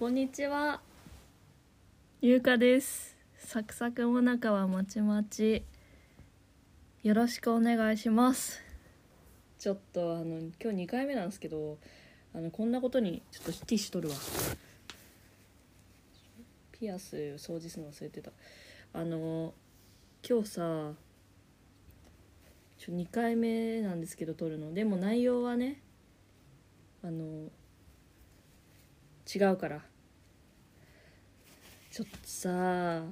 こんにちは。ゆうかです。サクサクもなかはまちまち。よろしくお願いします。ちょっとあの今日2回目なんですけど、あのこんなことにちょっとティッシュ取るわ。ピアス掃除するの忘れてた。あの今日さ、ちょ2回目なんですけど撮るの。でも内容はね、あの違うから。ちょっとさ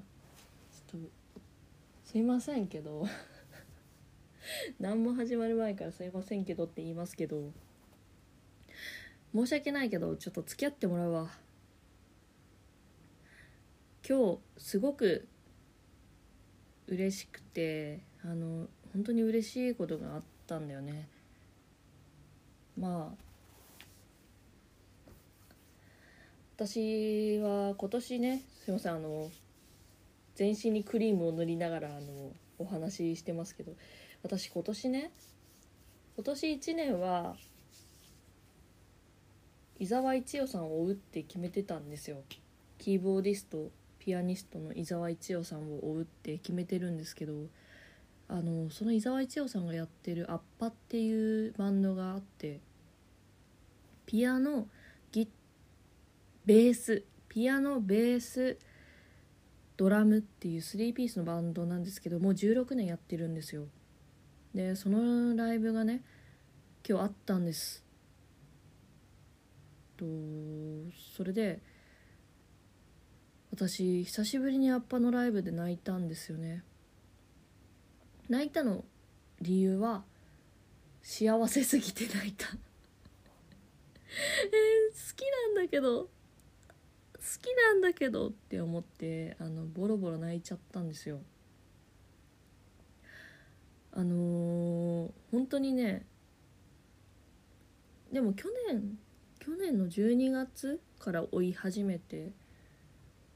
ちょっとすいませんけど。何も始まる前からすいませんけどって言いますけど。申し訳ないけどちょっと付き合ってもらうわ。今日すごく嬉しくてあの本当に嬉しいことがあったんだよね。まあ私は今年ねすいませんあの全身にクリームを塗りながらあのお話ししてますけど私今年ね今年1年は伊沢一葉さんを追うって決めてたんですよ。キーボーディストピアニストの伊沢一葉さんを追うって決めてるんですけどあのその伊沢一葉さんがやってる「アッパ」っていうバンドがあってピアノベースピアノベースドラムっていう3ピースのバンドなんですけどもう16年やってるんですよ。でそのライブがね今日あったんです。とそれで私久しぶりにアッパのライブで泣いたんですよね。泣いたの理由は幸せすぎて泣いた。えー、好きなんだけど。きなんだけどって思ってあのボロボロ泣いちゃったんですよ。あのー、本当にねでも去年去年の12月から追い始めて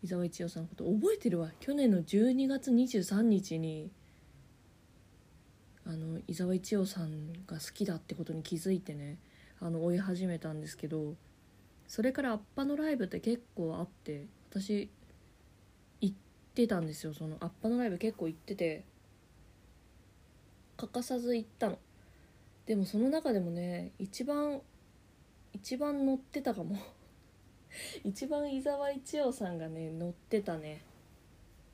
伊沢一葉さんのこと覚えてるわ。去年の12月23日にあの伊沢一葉さんが好きだってことに気づいてねあの追い始めたんですけどそれからアッパのライブって結構あって私行ってたんですよ。そのアッパのライブ結構行ってて欠かさず行ったの。でもその中でもね一番一番乗ってたかも。一番伊沢一葉さんがね乗ってたね。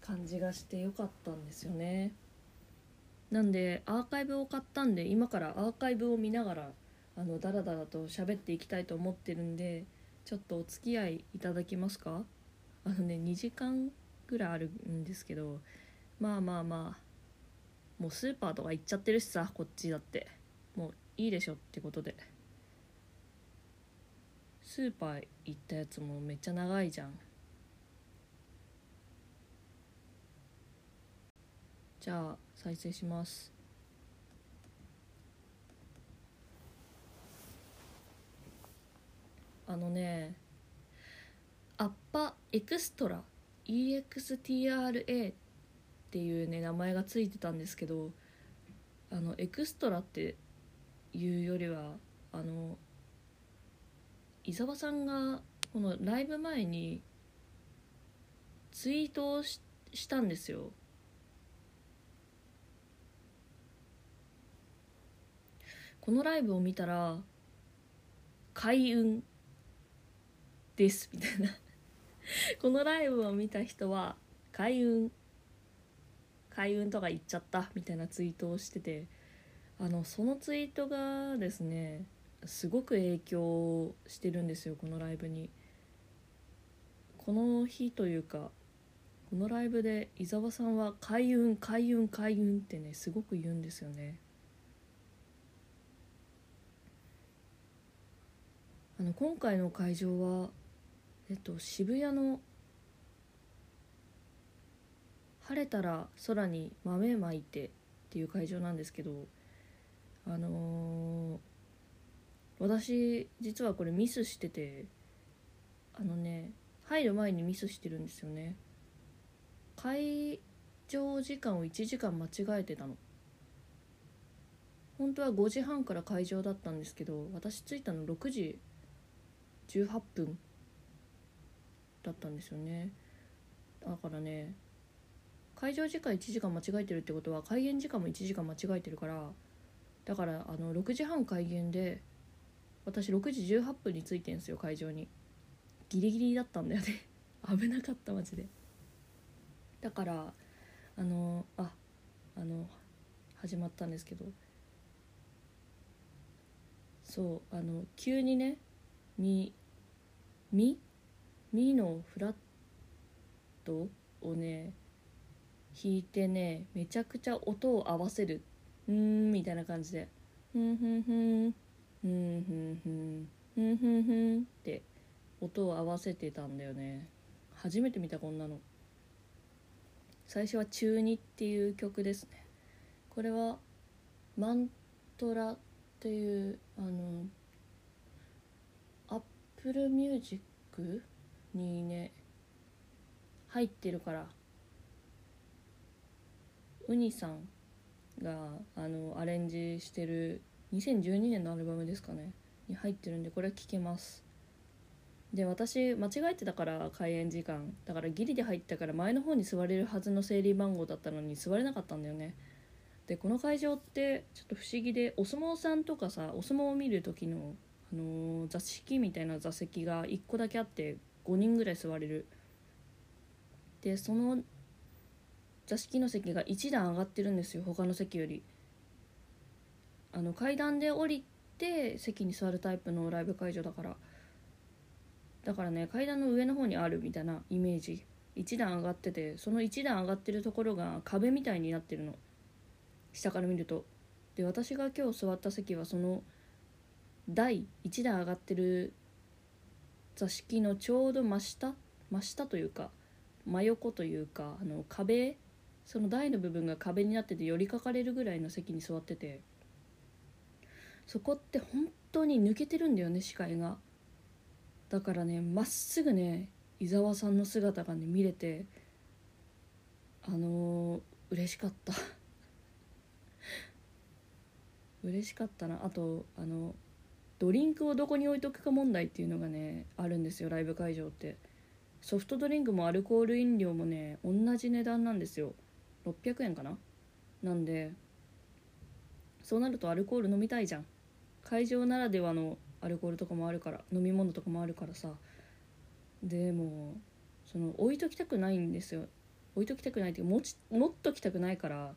感じがしてよかったんですよね。なんでアーカイブを買ったんで今からアーカイブを見ながらあのダラダラと喋っていきたいと思ってるんでちょっとお付き合いいただけますか？あのね2時間ぐらいあるんですけどまあまあまあもうスーパーとか行っちゃってるしさこっちだって。もういいでしょってことで。スーパー行ったやつもめっちゃ長いじゃん。じゃあ再生します。あのねアッパエクストラ EXTRA っていうね名前がついてたんですけどあのエクストラっていうよりはあの伊沢さんがこのライブ前にツイートをししたんですよ。このライブを見たら開運。ですみたいな。このライブを見た人は開運。開運とか言っちゃったみたいなツイートをしてて。あのそのツイートがですねすごく影響してるんですよこのライブに。この日というかこのライブで伊沢さんは開運開運開運ってねすごく言うんですよね。あの今回の会場はえっと渋谷の晴れたら空に豆まいてっていう会場なんですけどあのー、私実はこれミスしててあのね入る前にミスしてるんですよね。会場時間を1時間間違えてたの。本当は5時半から会場だったんですけど私着いたの6時18分。だったんですよね。だからね会場時間1時間間違えてるってことは開演時間も1時間間違えてるからだからあの6時半開演で私6時18分に着いてんすよ会場に。ギリギリだったんだよね。危なかったマジで。だからあのああの始まったんですけど。そうあの急にね「み」「み」ミのフラットをね弾いてねめちゃくちゃ音を合わせる。うーんみたいな感じで。ふんふんふんふんふんふんふんふんふんって音を合わせてたんだよね。初めて見たこんなの。最初は「中二」っていう曲ですね。これはマントラっていうあの Apple Music にね入ってるから。ウニさんがあのアレンジしてる2012年のアルバムですかねに入ってるんでこれ聴けます。で私間違えてたから開演時間。だからギリで入ったから前の方に座れるはずの整理番号だったのに座れなかったんだよね。でこの会場ってちょっと不思議でお相撲さんとかさお相撲を見る時の、あのー、座敷みたいな座席が1個だけあって5人ぐらい座れる。でその座敷の席が1段上がってるんですよ。他の席より。あの階段で降りて席に座るタイプのライブ会場だから。だからね階段の上の方にあるみたいなイメージ。1段上がっててその1段上がってるところが壁みたいになってるの。下から見ると。で私が今日座った席はその台1段上がってる座敷のちょうど真下真下というか真横というかあの壁その台の部分が壁になってて寄りかかれるぐらいの席に座っててそこって本当に抜けてるんだよね視界が。だからねまっすぐね伊沢さんの姿がね見れてあのー、嬉しかった。嬉しかったな。あとあのドリンクをどこに置いとくか問題っていうのがねあるんですよライブ会場って。ソフトドリンクもアルコール飲料もね同じ値段なんですよ。600円かな？なんでそうなるとアルコール飲みたいじゃん。会場ならではのアルコールとかもあるから飲み物とかもあるからさ。でもその置いときたくないんですよ。置いときたくないっていう持ち持っときたくないから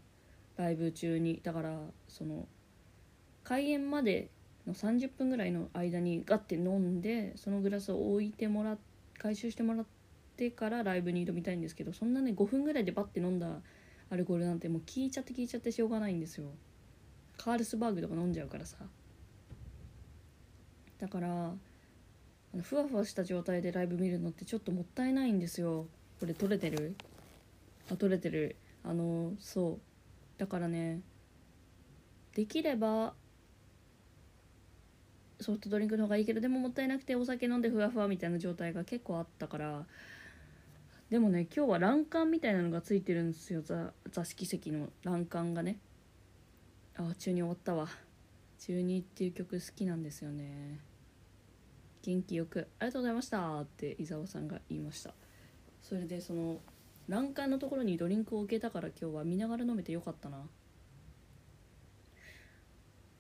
ライブ中に。だからその開演までの30分ぐらいの間にガッて飲んでそのグラスを置いてもら回収してもらってからライブに挑みたいんですけどそんなね5分ぐらいでバッて飲んだアルコールなんてもう聞いちゃって聞いちゃってしょうがないんですよ。カールスバーグとか飲んじゃうからさ。だからふわふわした状態でライブ見るのってちょっともったいないんですよ。これ撮れてる？あ撮れてる。あのそう。だからねできればソフトドリンクの方がいいけどでももったいなくてお酒飲んでふわふわみたいな状態が結構あったからでもね今日は欄干みたいなのがついてるんですよ。座敷席の欄干がね。あ中に終わったわ。中2っていう曲好きなんですよね。元気よく。ありがとうございました。って伊沢さんが言いました。それでその欄干のところにドリンクを置けたから今日は見ながら飲めてよかったな。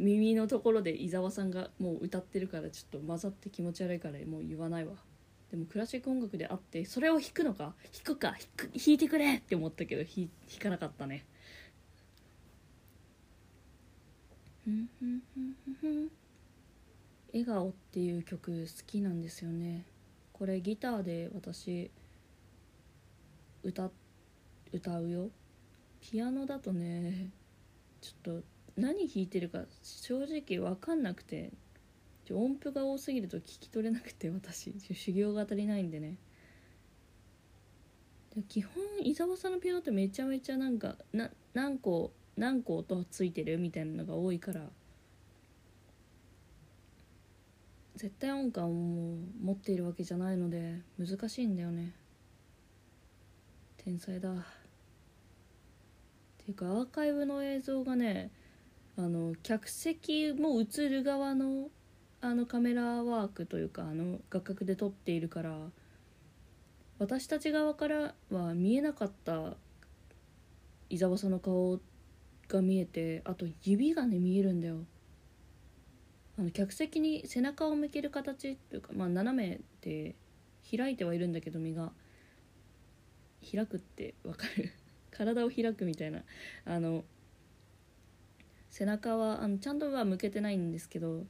耳のところで伊沢さんがもう歌ってるからちょっと混ざって気持ち悪いからもう言わないわ。でもクラシック音楽であってそれを弾くのか弾くか弾く弾いてくれって思ったけど弾弾かなかったね「笑顔」っていう曲好きなんですよね。これギターで私歌歌うよ。ピアノだとねちょっと何弾いてるか正直分かんなくて。音符が多すぎると聞き取れなくて私。修行が足りないんでね。基本伊沢さんのピアノってめちゃめちゃなんかな何個何個音ついてるみたいなのが多いから。絶対音感を持っているわけじゃないので難しいんだよね。天才だ。っていうかアーカイブの映像がねあの客席も映る側のあのカメラワークというかあの画角で撮っているから私たち側からは見えなかった伊沢さんの顔が見えてあと指がね見えるんだよ。あの客席に背中を向ける形というかまあ斜めで開いてはいるんだけど身が。開くってわかる？体を開くみたいな。あの背中はあのちゃんとは向けてないんですけど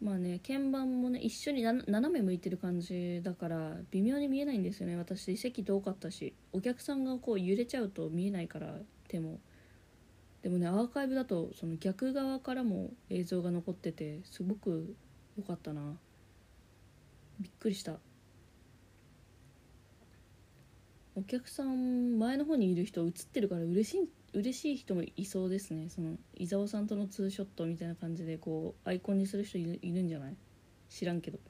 まあね鍵盤もね一緒に斜め向いてる感じだから微妙に見えないんですよね。私席遠かったしお客さんがこう揺れちゃうと見えないから手も。でもねアーカイブだとその逆側からも映像が残っててすごく良かったな。びっくりした。お客さん前の方にいる人映ってるから嬉しい嬉しい人もいそうですね。その伊沢さんとのツーショットみたいな感じでこうアイコンにする人いるんじゃない？知らんけど。っ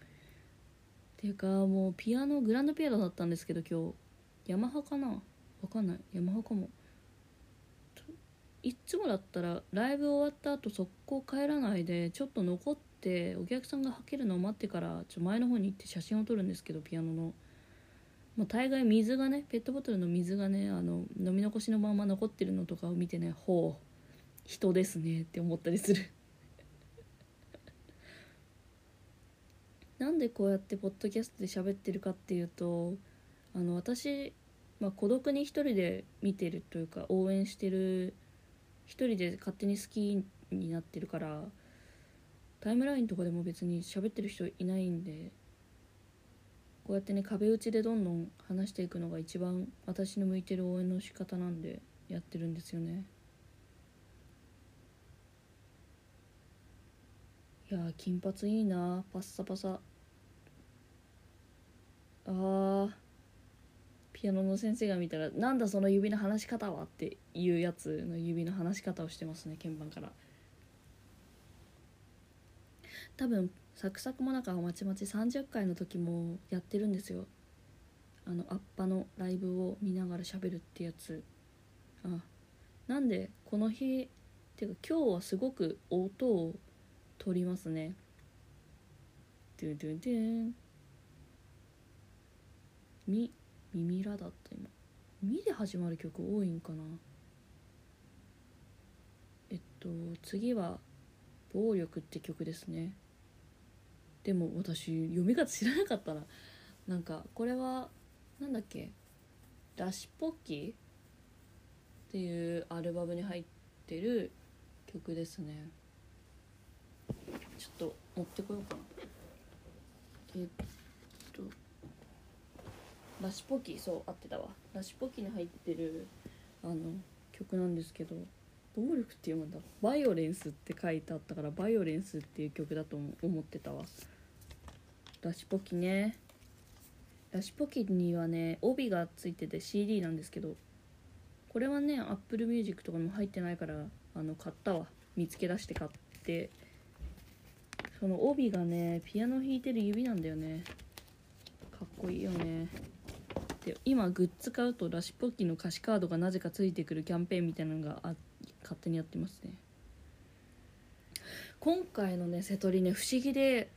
ていうかもうピアノグランドピアノだったんですけど今日。ヤマハかな？わかんない。ヤマハかも。いっつもだったらライブ終わった後速攻帰らないでちょっと残ってお客さんがはけるのを待ってからちょ前の方に行って写真を撮るんですけどピアノの。まあ、大概水がねペットボトルの水がねあの飲み残しのまま残ってるのとかを見てねほう人ですねって思ったりする。なんでこうやってポッドキャストで喋ってるかっていうとあの私、まあ、孤独に一人で見てるというか応援してる一人で勝手に好きになってるからタイムラインとかでも別に喋ってる人いないんでこうやってね壁打ちでどんどん話していくのが一番私の向いてる応援の仕方なんでやってるんですよねいや金髪いいなパッサパサあーピアノの先生が見たら「なんだその指の離し方は?」っていうやつの指の離し方をしてますね鍵盤から多分サクサクもなかまちまち30回の時もやってるんですよ。あのアッパのライブを見ながら喋るってやつ。あなんでこの日っていうか今日はすごく音を取りますね。ドゥドゥドゥン。み耳らだった今。みで始まる曲多いんかな。えっと次は「暴力」って曲ですね。でも私読み方知らなかったな。なんかこれはなんだっけ「ラシポッキ」っていうアルバムに入ってる曲ですね。ちょっと持ってこようかな。えっとラシポキ？そう合ってたわ。ラシポキに入ってるあの曲なんですけど暴力って読むんだ。バイオレンスって書いてあったからバイオレンスっていう曲だと思ってたわ。ラシポキね。ラシポキにはね帯がついてて CD なんですけどこれはね Apple Music とかも入ってないからあの買ったわ。見つけ出して買って。その帯がねピアノ弾いてる指なんだよね。かっこいいよね。で今グッズ買うとラシポッキの歌詞カードがなぜかついてくるキャンペーンみたいなのがあ勝手にやってますね。今回のね瀬戸りね不思議で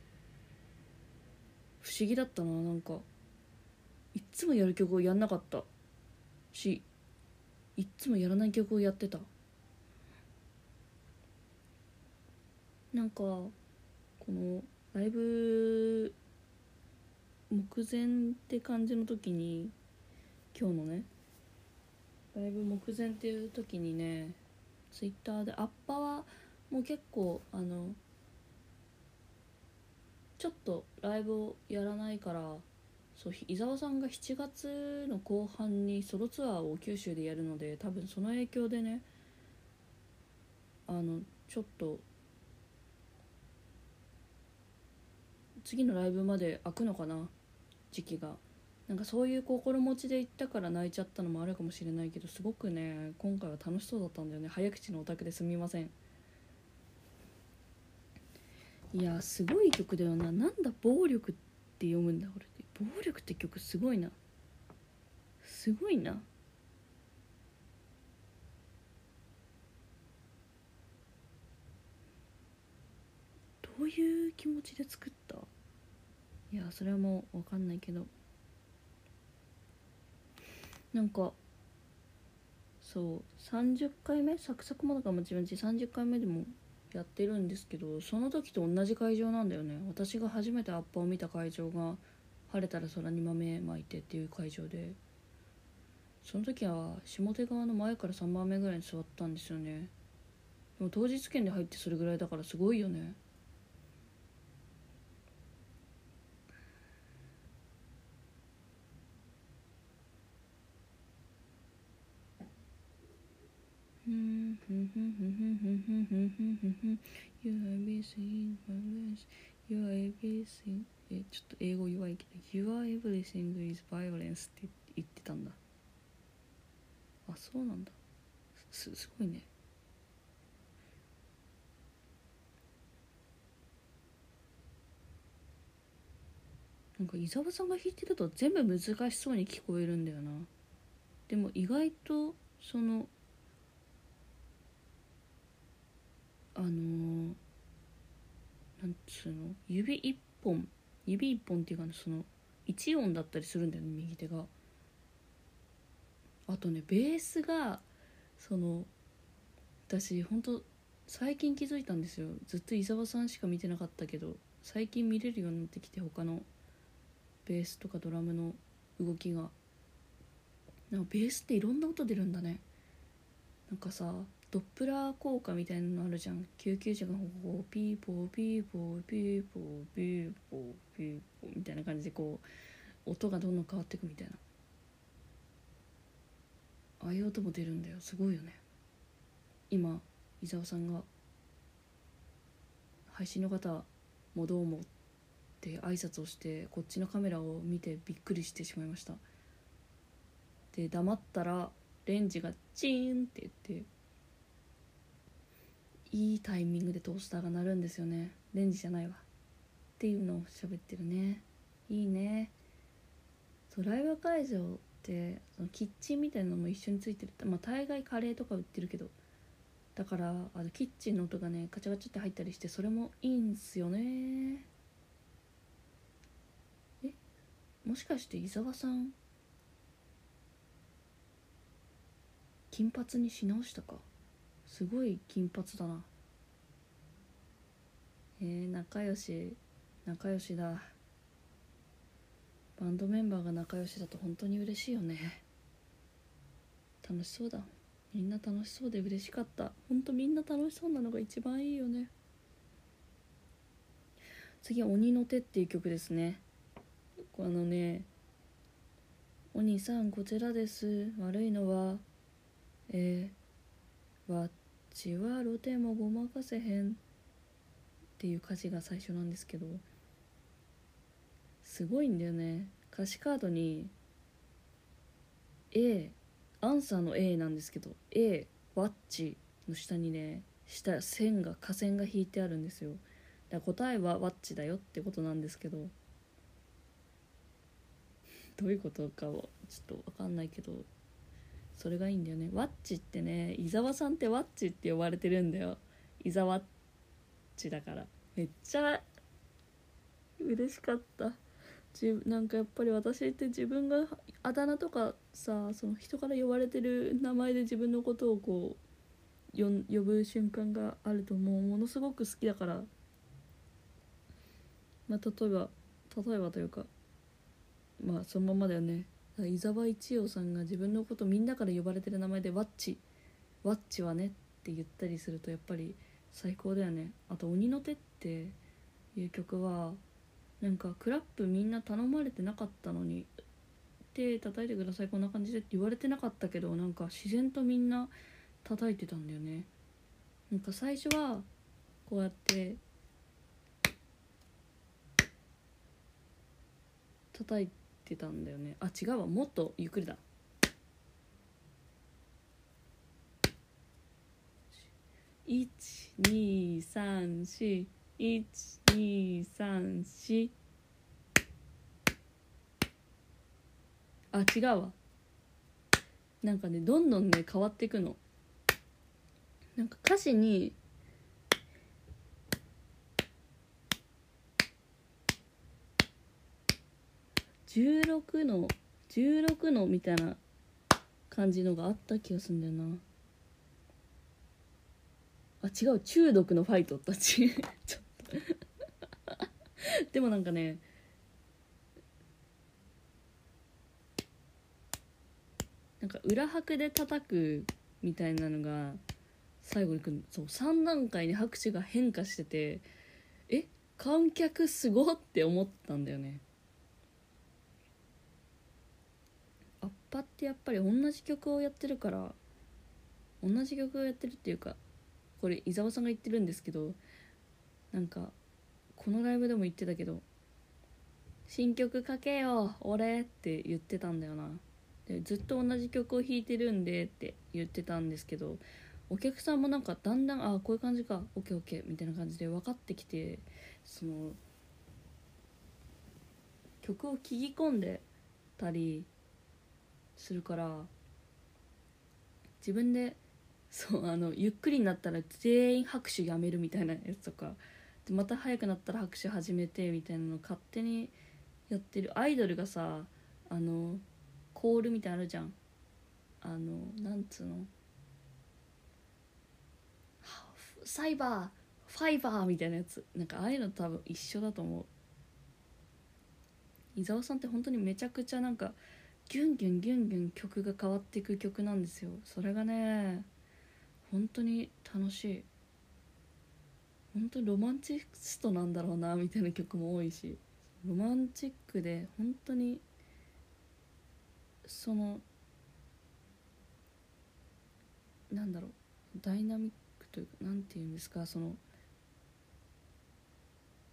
不思議だったななんか。いっつもやる曲をやんなかった。しいっつもやらない曲をやってた。なんかこのライブ目前って感じの時に今日のねライブ目前っていう時にねツイッターでアッパはもう結構あのちょっとライブをやらないからそう伊沢さんが7月の後半にソロツアーを九州でやるので多分その影響でねあのちょっと次のライブまで開くのかな時期が。なんかそういう心持ちで行ったから泣いちゃったのもあるかもしれないけどすごくね今回は楽しそうだったんだよね。早口のオタクですみません。いやすごい曲だよな。なんだ暴力って読むんだ俺って。暴力って曲すごいな。すごいな。どういう気持ちで作った？いやそれはもう分かんないけど。なんかそう30回目？サクサクもだかもちろん30回目でもやってるんですけどその時と同じ会場なんだよね。私が初めてアッパを見た会場が晴れたら空に豆まいてっていう会場で。その時は下手側の前から3番目ぐらいに座ったんですよね。でも当日券で入ってそれぐらいだからすごいよね。You have been seeing my life You are everything えちょっと英語弱いけど。You are everything is violence って言ってたんだ。あそうなんだ。すすごいね。なんか伊沢さんが弾いてると全部難しそうに聞こえるんだよな。でも意外とそのあのー、なんつうの？指一本指一本っていうか、その1音だったりするんだよね右手が。あとねベースがその私ほんと最近気づいたんですよ。ずっと伊沢さんしか見てなかったけど最近見れるようになってきて他のベースとかドラムの動きが。なんかベースっていろんな音出るんだね。なんかさドップラー効果みたいなのあるじゃん。救急車がこうピーポーピーポーピーポーピーポーピーポーみたいな感じでこう音がどんどん変わっていくみたいな。ああいう音も出るんだよ。すごいよね。今伊沢さんが配信の方もどうもって挨拶をしてこっちのカメラを見てびっくりしてしまいました。で黙ったらレンジがチーンって言っていいタイミングでトースターが鳴るんですよね。レンジじゃないわ。っていうのを喋ってるね。いいね。そうライブ会場ってそのキッチンみたいなのも一緒についてる。まあ大概カレーとか売ってるけど。だからあのキッチンの音がねカチャカチャって入ったりしてそれもいいんすよね。え？もしかして伊沢さん金髪にし直したか？すごい金髪だな。えー、仲良し仲良しだ。バンドメンバーが仲良しだと本当に嬉しいよね。楽しそうだ。みんな楽しそうで嬉しかった。本当みんな楽しそうなのが一番いいよね。次は「鬼の手」っていう曲ですね。あのね「お兄さんこちらです。悪いのはえー、ちは露天もごまかせへん」っていう歌詞が最初なんですけどすごいんだよね。歌詞カードに A アンサーの A なんですけど A ワッチの下にね下線が下線が引いてあるんですよ。だから答えはワッチだよってことなんですけどどういうことかはちょっと分かんないけどそれがいいんだよね。ワッチってね伊沢さんってワッチって呼ばれてるんだよ。伊沢っちだから。めっちゃ嬉しかった。じなんかやっぱり私って自分があだ名とかさその人から呼ばれてる名前で自分のことをこう呼ぶ瞬間があるともうものすごく好きだから。まあ例えば例えばというかまあそのままだよね。伊沢一葉さんが自分のことみんなから呼ばれてる名前で「ワッチ」「ワッチはね」って言ったりするとやっぱり最高だよね。あと「鬼の手」っていう曲はなんかクラップみんな頼まれてなかったのに手叩いてくださいこんな感じでって言われてなかったけどなんか自然とみんな叩いてたんだよね。なんか最初はこうやって叩いてってたんだよね。あ違うわ。もっとゆっくりだ。12341234あ違うわ。なんかねどんどんね変わっていくの。なんか歌詞に16の16のみたいな感じのがあった気がするんだよな。あ違う。中毒のファイトたち。ちょっと。でもなんかねなんか裏拍で叩くみたいなのが最後にくる。そう3段階に拍手が変化しててえ観客すごって思ったんだよねアッパってやっぱり同じ曲をやってるから同じ曲をやってるっていうかこれ伊沢さんが言ってるんですけどなんかこのライブでも言ってたけど「新曲かけよ俺」って言ってたんだよな。でずっと同じ曲を弾いてるんでって言ってたんですけどお客さんもなんかだんだんあこういう感じかオッケーオッケーみたいな感じで分かってきてその曲を聴き込んでたりするから自分でそうあのゆっくりになったら全員拍手やめるみたいなやつとかでまた速くなったら拍手始めてみたいなの勝手にやってる。アイドルがさあのコールみたいなのあるじゃん。あのなんつうの？サイバーファイバーみたいなやつ。なんかああいうの多分一緒だと思う。伊沢さんって本当にめちゃくちゃなんかギュンギュンギュンギュン曲が変わっていく曲なんですよ。それがね本当に楽しい。本当にロマンチストなんだろうなみたいな曲も多いし。ロマンチックで本当にそのなんだろう。ダイナミックというかなんていうんですかその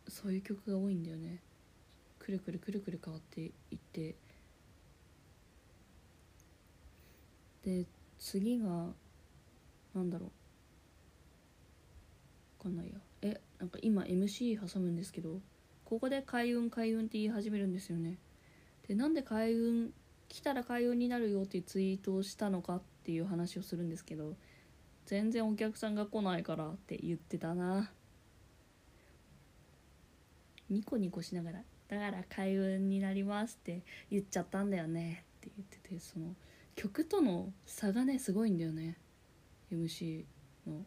そういう曲が多いんだよね。くるくるくるくる変わっていってで次がなんだろう。分かんないや。えなんか今 MC 挟むんですけどここで開運開運って言い始めるんですよね。でなんで開運来たら開運になるよっていうツイートをしたのかっていう話をするんですけど全然お客さんが来ないからって言ってたな。ニコニコしながら「だから開運になります」って言っちゃったんだよねって言っててその曲との差がねすごいんだよね。MC の。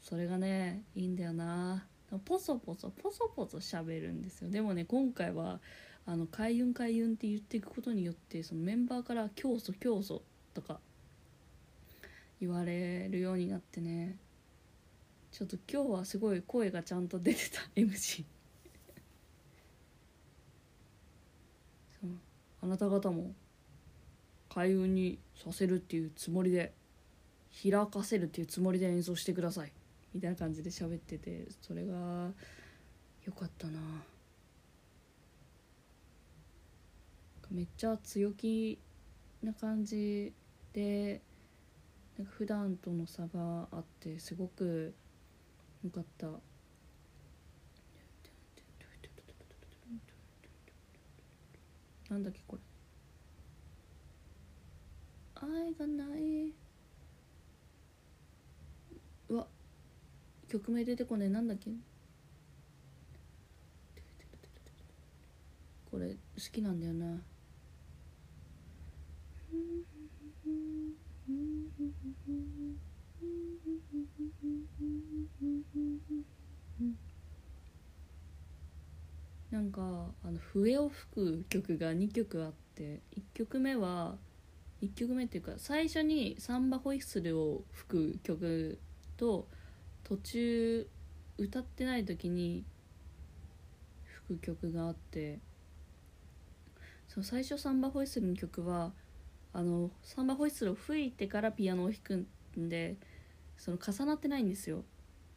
それがねいいんだよな。ポソポソポソポソ喋るんですよ。でもね今回はあの開運開運って言っていくことによってそのメンバーから教祖教祖とか言われるようになってね。ちょっと今日はすごい声がちゃんと出てた MC そう。あなた方も開運にさせるっていうつもりで開かせるっていうつもりで演奏してくださいみたいな感じで喋っててそれが良かったな。めっちゃ強気な感じでなんか普段との差があってすごく良かった。なんだっけこれ。愛がない。うわ。曲名出てこねえ。なんだっけ。これ好きなんだよな。なんかあの笛を吹く曲が2曲あって1曲目は1曲目っていうか最初にサンバホイッスルを吹く曲と途中歌ってない時に吹く曲があってその最初サンバホイッスルの曲はあのサンバホイッスルを吹いてからピアノを弾くんでその重なってないんですよ。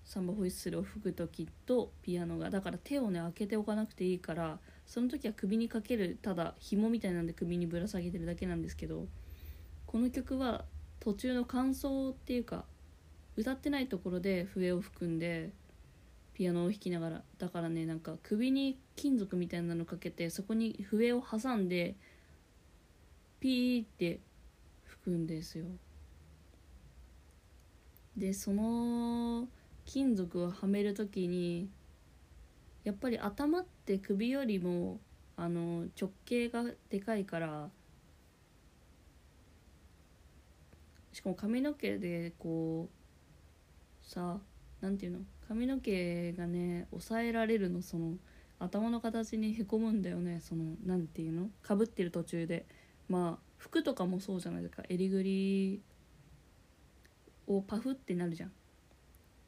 サンバホイッスルを吹く時とピアノが。だから手をね開けておかなくていいからその時は首にかけるただ紐みたいなんで首にぶら下げてるだけなんですけどこの曲は途中の感想っていうか歌ってないところで笛を吹くんでピアノを弾きながら。だからねなんか首に金属みたいなのかけてそこに笛を挟んでピーって吹くんですよ。でその金属をはめる時にやっぱり頭って首よりもあの直径がでかいからしかも髪の毛でこうさなんていうの？髪の毛がね抑えられるのその頭の形にへこむんだよねそのなんていうの？かぶってる途中で。まあ服とかもそうじゃないですか。襟ぐりをパフってなるじゃん。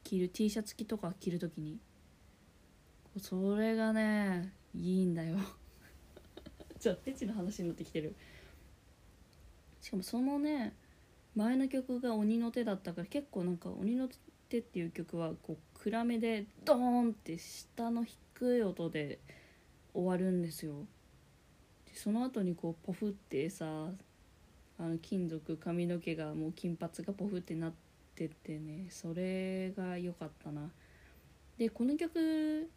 着る T シャツ着とか着る時に。それがねいいんだよ。ちょっとペチの話になってきてる。しかもそのね前の曲が「鬼の手」だったから結構なんか「鬼の手」っていう曲はこう暗めでドーンって下の低い音で終わるんですよ。でその後にこうポフってさあの金属髪の毛がもう金髪がポフってなっててねそれが良かったな。でこの曲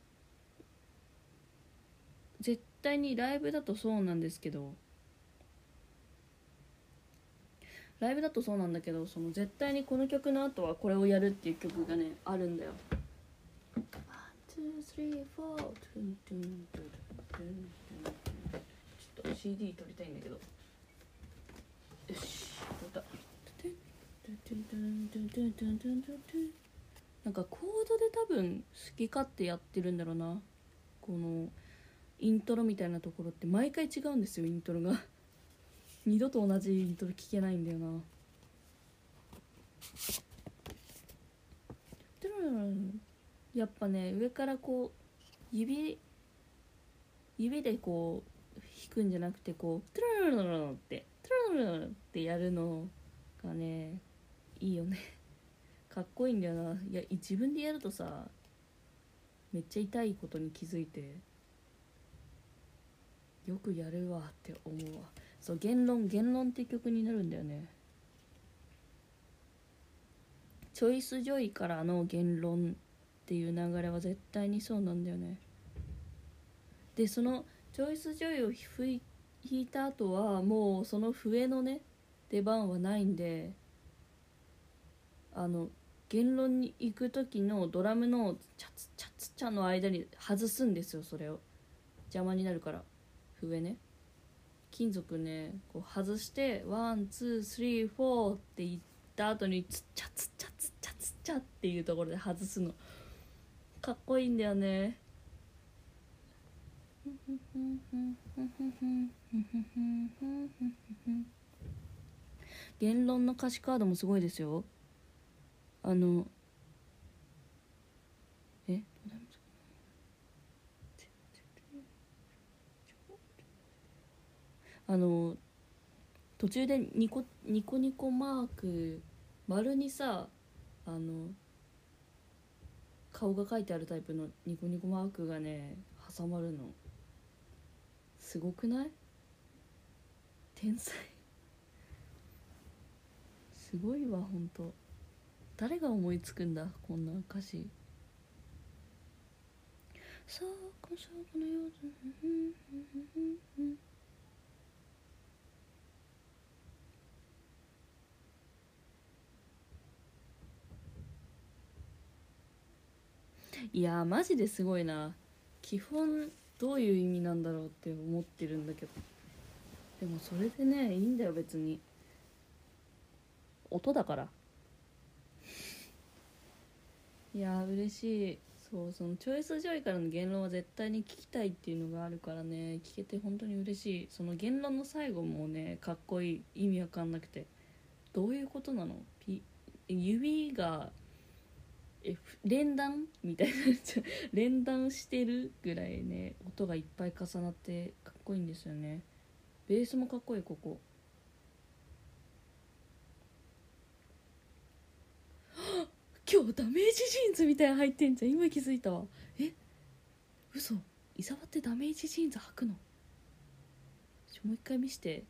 絶対にライブだとそうなんですけどライブだとそうなんだけどその絶対にこの曲の後はこれをやるっていう曲がねあるんだよ。ちょっと CD 撮りたいんだけどよし撮ったなんかコードで多分好き勝手やってるんだろうなこのイントロみたいなところって毎回違うんですよイントロが二度と同じイントロ聞けないんだよな。やっぱね上からこう指指でこう弾くんじゃなくてこうトゥルルルルってトゥルルルってやるのがねいいよねかっこいいんだよないや自分でやるとさめっちゃ痛いことに気づいてよくやるわって思うわそう言論言論って曲になるんだよね。チョイス・ジョイからの言論っていう流れは絶対にそうなんだよね。でそのチョイス・ジョイを弾いた後はもうその笛のね出番はないんであの言論に行く時のドラムのチャツチャツチャの間に外すんですよそれを。邪魔になるから笛ね。金属ねこう外して「 One two three four」って言った後にツッチャツッチャツッチャツッチャっていうところで外すの。かっこいいんだよね。言論の歌詞カードもすごいですよ。あのえあの途中でニコニコニコマーク丸にさあの顔が書いてあるタイプのニコニコマークがね挟まるのすごくない？天才。すごいわほんと。誰が思いつくんだこんな歌詞。さあこのよういやマジですごいな。基本どういう意味なんだろうって思ってるんだけど。でもそれでねいいんだよ別に。音だから。いや嬉しい。そうそのチョイス・ジョイからの言論は絶対に聞きたいっていうのがあるからね。聞けて本当に嬉しい。その言論の最後もねかっこいい。意味わかんなくて。どういうことなの？ピ指がえ連弾みたいな連弾してるぐらいね音がいっぱい重なってかっこいいんですよね。ベースもかっこいいここ。今日ダメージジーンズみたいな入ってんじゃん。今気づいたわ。え？嘘。伊沢ってダメージジーンズ履くの？もう一回見して。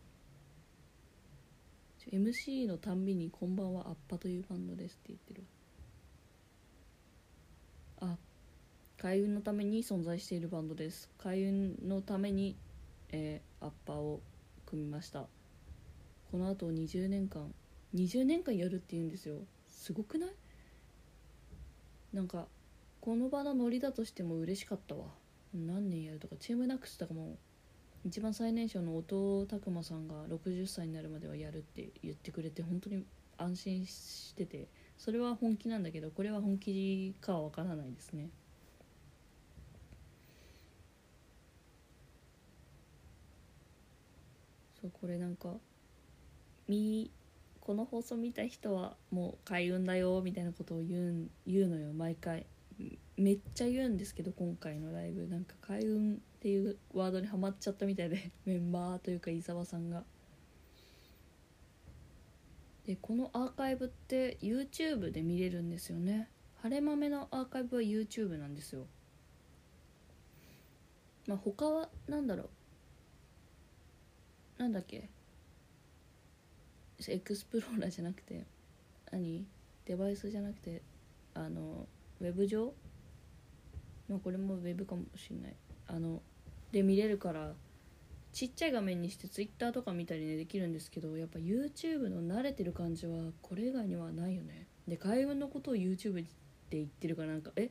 MC のたんびに「こんばんはアッパというバンドです」って言ってるあ開運のために存在しているバンドです。開運のために、えー、アッパーを組みました。このあと20年間20年間やるって言うんですよ。すごくない？なんかこの場のノリだとしても嬉しかったわ。何年やるとかチームナックスとかも一番最年少の音拓磨さんが60歳になるまではやるって言ってくれて本当に安心しててそれは本気なんだけどこれは本気かはわからないですね。そうこれなんかみこの放送見た人はもう開運だよみたいなことを言う言うのよ毎回。めっちゃ言うんですけど今回のライブ。なんか開運っていうワードにはまっちゃったみたいで メンバーというか伊沢さんが。でこのアーカイブって YouTube で見れるんですよね。晴れ豆のアーカイブは YouTube なんですよ。まあ他は何だろう。なんだっけ？エクスプローラーじゃなくて何？デバイスじゃなくてあのウェブ上？まあこれもウェブかもしんない。あので見れるからちっちゃい画面にして Twitter とか見たりねできるんですけどやっぱ YouTube の慣れてる感じはこれ以外にはないよね。で海運のことを YouTube で言ってるからなんかえ？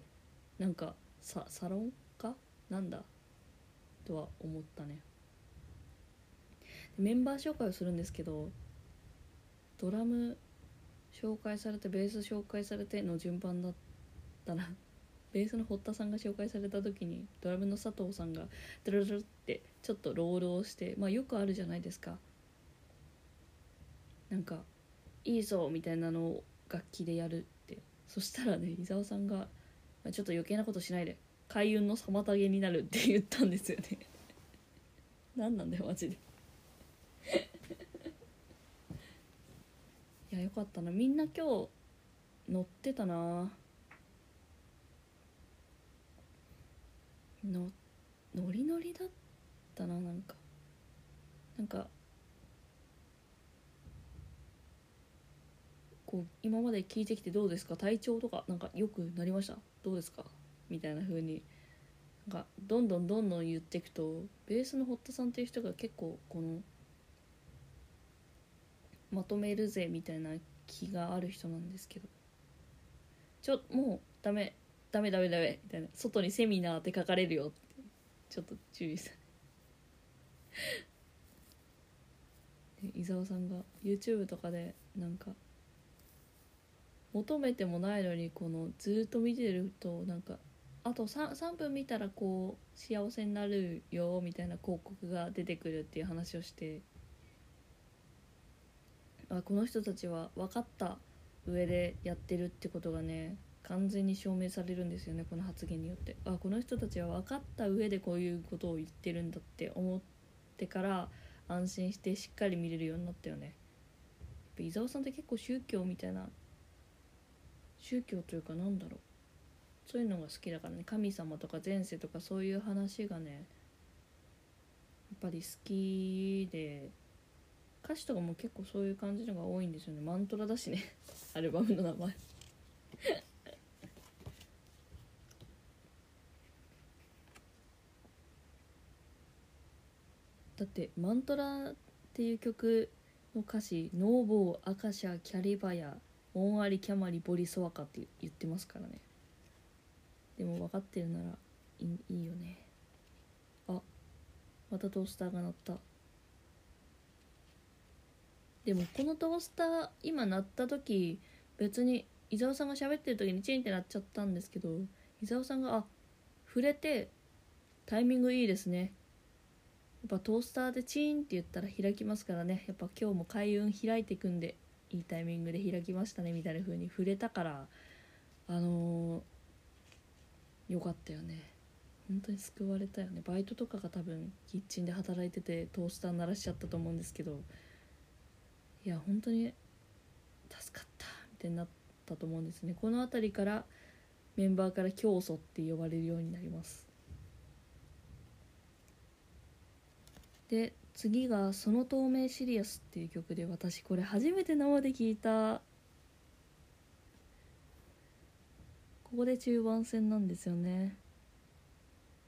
なんかササロンか？なんだ？とは思ったね。メンバー紹介をするんですけどドラム紹介されてベース紹介されての順番だったら ベースの堀田さんが紹介された時にドラムの佐藤さんがドルルルってちょっとロールをしてまあよくあるじゃないですか。なんか「いいぞ」みたいなのを楽器でやるって。そしたらね伊沢さんが「ちょっと余計なことしないで開運の妨げになる」って言ったんですよね。何なんだよマジで。いやよかったな。みんな今日乗ってたな。のノリノリだったななんか。なんかこう今まで聞いてきてどうですか？体調とかなんかよくなりました？どうですか？みたいな風に。なんかどんどんどんどん言っていくとベースの堀田さんっていう人が結構このまとめるぜみたいな気がある人なんですけど。ちょもうダメダメダメダメみたいな。外にセミナーって書かれるよ。ってちょっと注意した伊沢さんが YouTube とかでなんか求めてもないのにこのずっと見てるとなんかあと 3, 3分見たらこう幸せになるよみたいな広告が出てくるっていう話をして。あこの人たちは分かった上でやってるってことがね完全に証明されるんですよねこの発言によって。あこの人たちは分かった上でこういうことを言ってるんだって思ってから安心してしっかり見れるようになったよね。伊沢さんって結構宗教みたいな宗教というかなんだろう。そういうのが好きだからね。神様とか前世とかそういう話がねやっぱり好きで歌詞とかも結構そういう感じのが多いんですよね。マントラだしね。アルバムの名前。だって「マントラ」っていう曲の歌詞「ノーボーアカシャキャリバヤオンアリキャマリボリソワカ」って言ってますからね。でも分かってるならいいいよね。あまたトースターが鳴った。でもこのトースター今鳴った時別に伊沢さんが喋ってる時にチンってなっちゃったんですけど伊沢さんがあ触れてタイミングいいですね。やっぱトースターでチーンって言ったら開きますからね。やっぱ今日も開運開いていくんでいいタイミングで開きましたねみたいな風に。触れたからあのー、よかったよね。本当に救われたよね。バイトとかが多分キッチンで働いててトースター鳴らしちゃったと思うんですけどいや本当に助かったみたいになったと思うんですね。この辺りからメンバーから教祖って呼ばれるようになります。で次が「その透明シリアス」っていう曲で私これ初めて生で聞いた。ここで中盤戦なんですよね。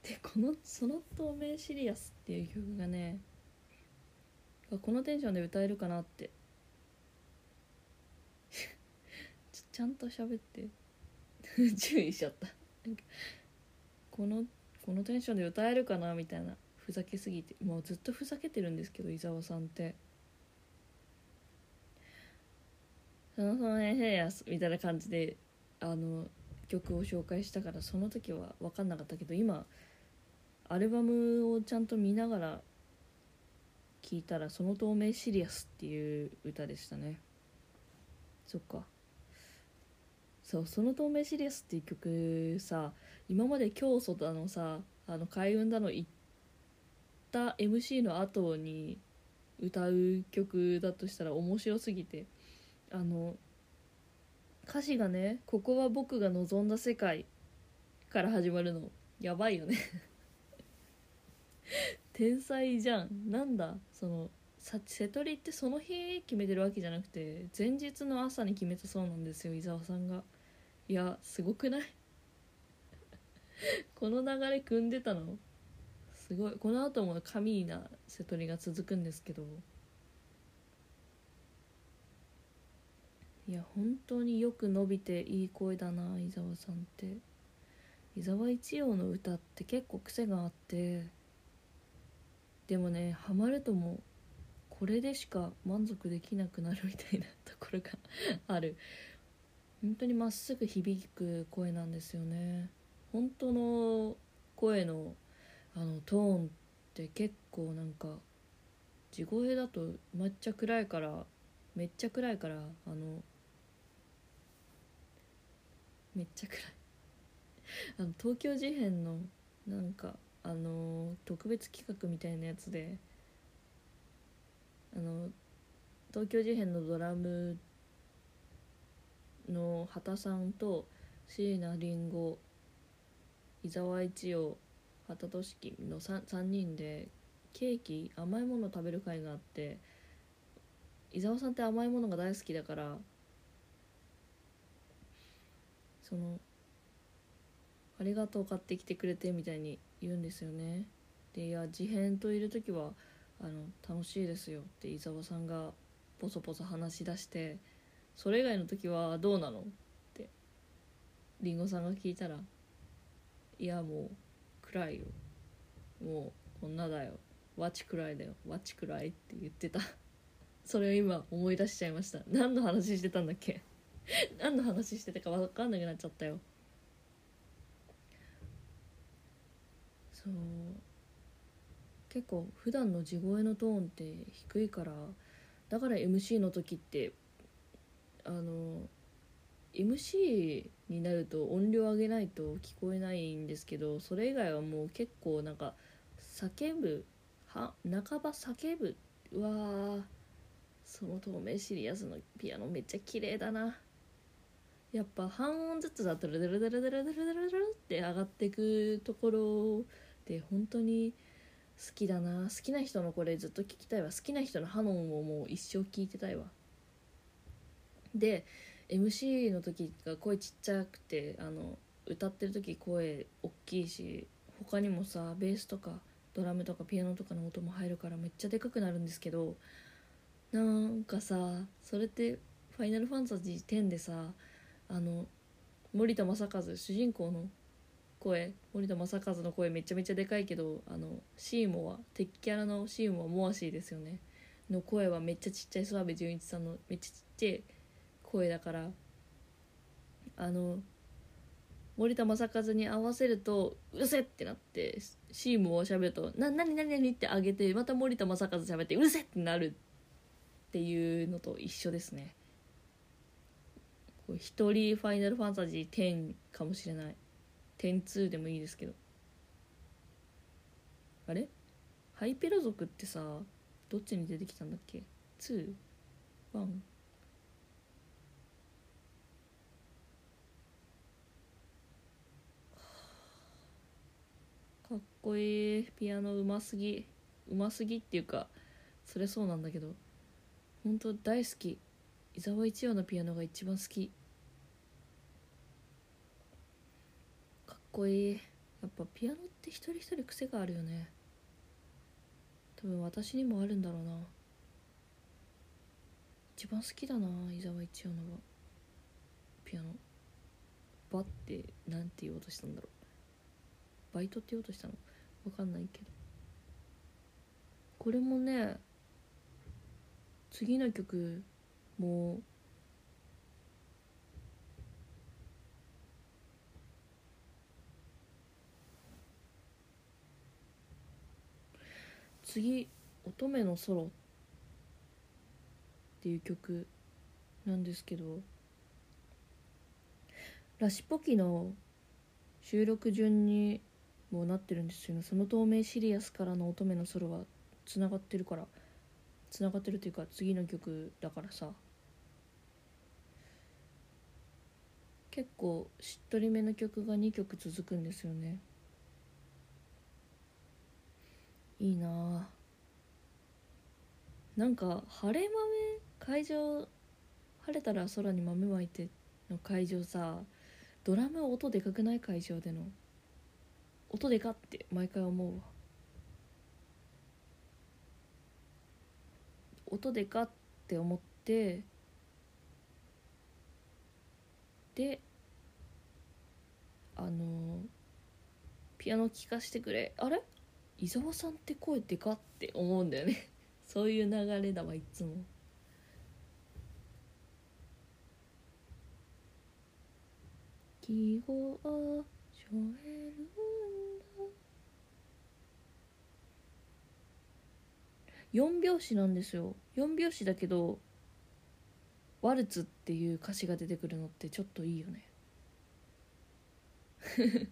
でこの「その透明シリアス」っていう曲がねこのテンションで歌えるかなってちゃんと喋って。注意しちゃった。このこのテンションで歌えるかなみたいな。ふざけすぎて。もうずっとふざけてるんですけど伊沢さんってそのそのねへやみたいな感じであの曲を紹介したからその時は分かんなかったけど今アルバムをちゃんと見ながら聞いたら「その透明シリアス」っていう歌でしたね。そっか。そう「その透明シリアス」っていう曲さ今まで教祖だのさあの開運だの言った MC の後に歌う曲だとしたら面白すぎてあの歌詞がね「ここは僕が望んだ世界」から始まるのやばいよね。天才じゃん。なんだその瀬戸りってその日決めてるわけじゃなくて前日の朝に決めたそうなんですよ伊沢さんが。いやすごくない？この流れ組んでたの？すごい。この後も神な瀬戸りが続くんですけど。いや本当によく伸びていい声だな伊沢さんって。伊沢一葉の歌って結構癖があって。でもねハマるともうこれでしか満足できなくなるみたいなところがある。本当にまっすぐ響く声なんですよね。本当の声のあのトーンって結構なんか地声だとめっちゃ暗いからめっちゃ暗いからあのめっちゃ暗い。あの東京事変のなんかあの特別企画みたいなやつであの東京事変のドラムの畑さんと椎名林檎伊沢一葉畑俊樹の 3, 3人でケーキ甘いものを食べる会があって伊沢さんって甘いものが大好きだからその「ありがとう買ってきてくれて」みたいに言うんですよね。でいや事変といる時はあの楽しいですよって伊沢さんがポソポソ話し出してそれ以外の時はどうなの？ってりんごさんが聞いたらいやもう暗いよ。もうこんなだよ。わちくらいだよ。わちくらいって言ってた。それを今思い出しちゃいました。何の話してたんだっけ？何の話してたか分かんなくなっちゃったよ。そう。結構普段の地声のトーンって低いからだから MC の時ってあの MC になると音量上げないと聞こえないんですけどそれ以外はもう結構なんか叫ぶは半ば叫ぶうわその透明シリアスのピアノめっちゃ綺麗だな。やっぱ半音ずつだとルルルルルルルルルルルって上がっていくところで本当に好きだな。好きな人のこれずっと聞きたいわ。好きな人のハノンをもう一生聞いてたいわ。で MC の時が声ちっちゃくてあの歌ってる時声大きいし他にもさベースとかドラムとかピアノとかの音も入るからめっちゃでかくなるんですけどなんかさそれって「ファイナルファンタジー10」でさあの森田正和主人公の声森田正和の声めちゃめちゃでかいけどあのシーモア敵キャラのシーモアモアシーですよね。の声はめっちゃちっちゃい諏訪部純一さんのめっちゃちっちゃい声だからあの森田正和に合わせると「うるせ!」ってなってシーモア喋ると「な何何何?」ってあげてまた森田正和喋って「うるせ!」ってなるっていうのと一緒ですね一人ファイナルファンタジー10かもしれない102でもいいですけどあれ？ハイペロ族ってさどっちに出てきたんだっけ？2?1? かっこいいピアノうますぎうますぎっていうかそれそうなんだけど本当大好き。伊沢一葉のピアノが一番好き。かっこいい。やっぱピアノって一人一人癖があるよね。多分私にもあるんだろうな。一番好きだな伊沢一葉のピアノ。バってなんて言おうとしたんだろう。バイトって言おうとしたの。わかんないけど。これもね次の曲もう次「乙女のソロ」っていう曲なんですけどラシポキの収録順にもうなってるんですよその透明シリアスからの乙女のソロはつながってるからつながってるっていうか次の曲だからさ。結構しっとりめの曲が2曲続くんですよね。いいななんか晴れ豆会場晴れたら空に豆まいての会場さドラム音でかくない会場での。音でかって毎回思うわ。音でかって思ってであのピアノ聴かしてくれ。あれ？伊沢さんって声でかって思うんだよね。そういう流れだわいつも。記号えるんだ4拍子なんですよ。4拍子だけどワルツっていう歌詞が出てくるのってちょっといいよね。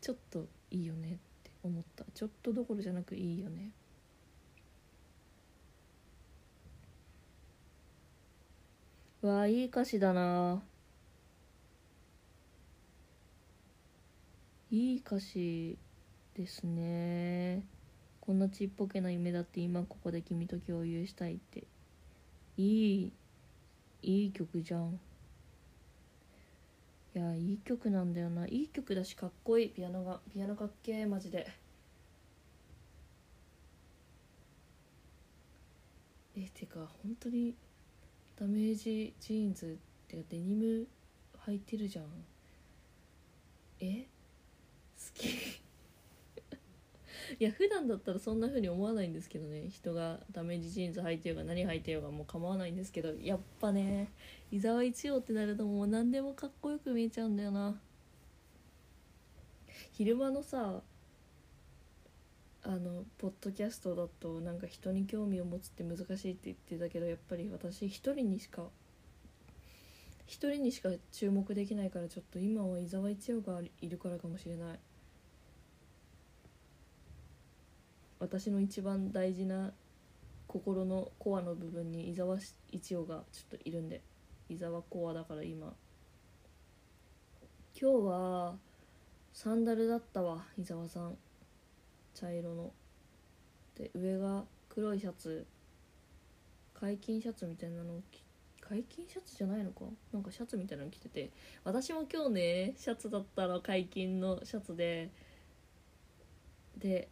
ちょっといいよねって思った。ちょっとどころじゃなくいいよね。わあいい歌詞だな。いい歌詞ですね。こんなちっぽけな夢だって今ここで君と共有したいって。いいいい曲じゃん。いやいい曲なんだよな。いい曲だしかっこいい。ピアノがピアノかっけえマジで。えてか本当にダメージジーンズってデニム履いてるじゃん。え？きいや普段だったらそんな風に思わないんですけどね。人がダメージジーンズ履いてようが何履いてようがもう構わないんですけど。やっぱね伊沢一葉ってなるともう何でもかっこよく見えちゃうんだよな。昼間のさあのポッドキャストだとなんか人に興味を持つって難しいって言ってたけどやっぱり私一人にしか一人にしか注目できないからちょっと今は伊沢一葉がいるからかもしれない。私の一番大事な心のコアの部分に伊沢一葉がちょっといるんで伊沢コアだから今今日はサンダルだったわ。伊沢さん茶色の。で上が黒いシャツ。解禁シャツみたいなのを着解禁シャツじゃないのか。なんかシャツみたいなの着てて。私も今日ねシャツだったら解禁のシャツでで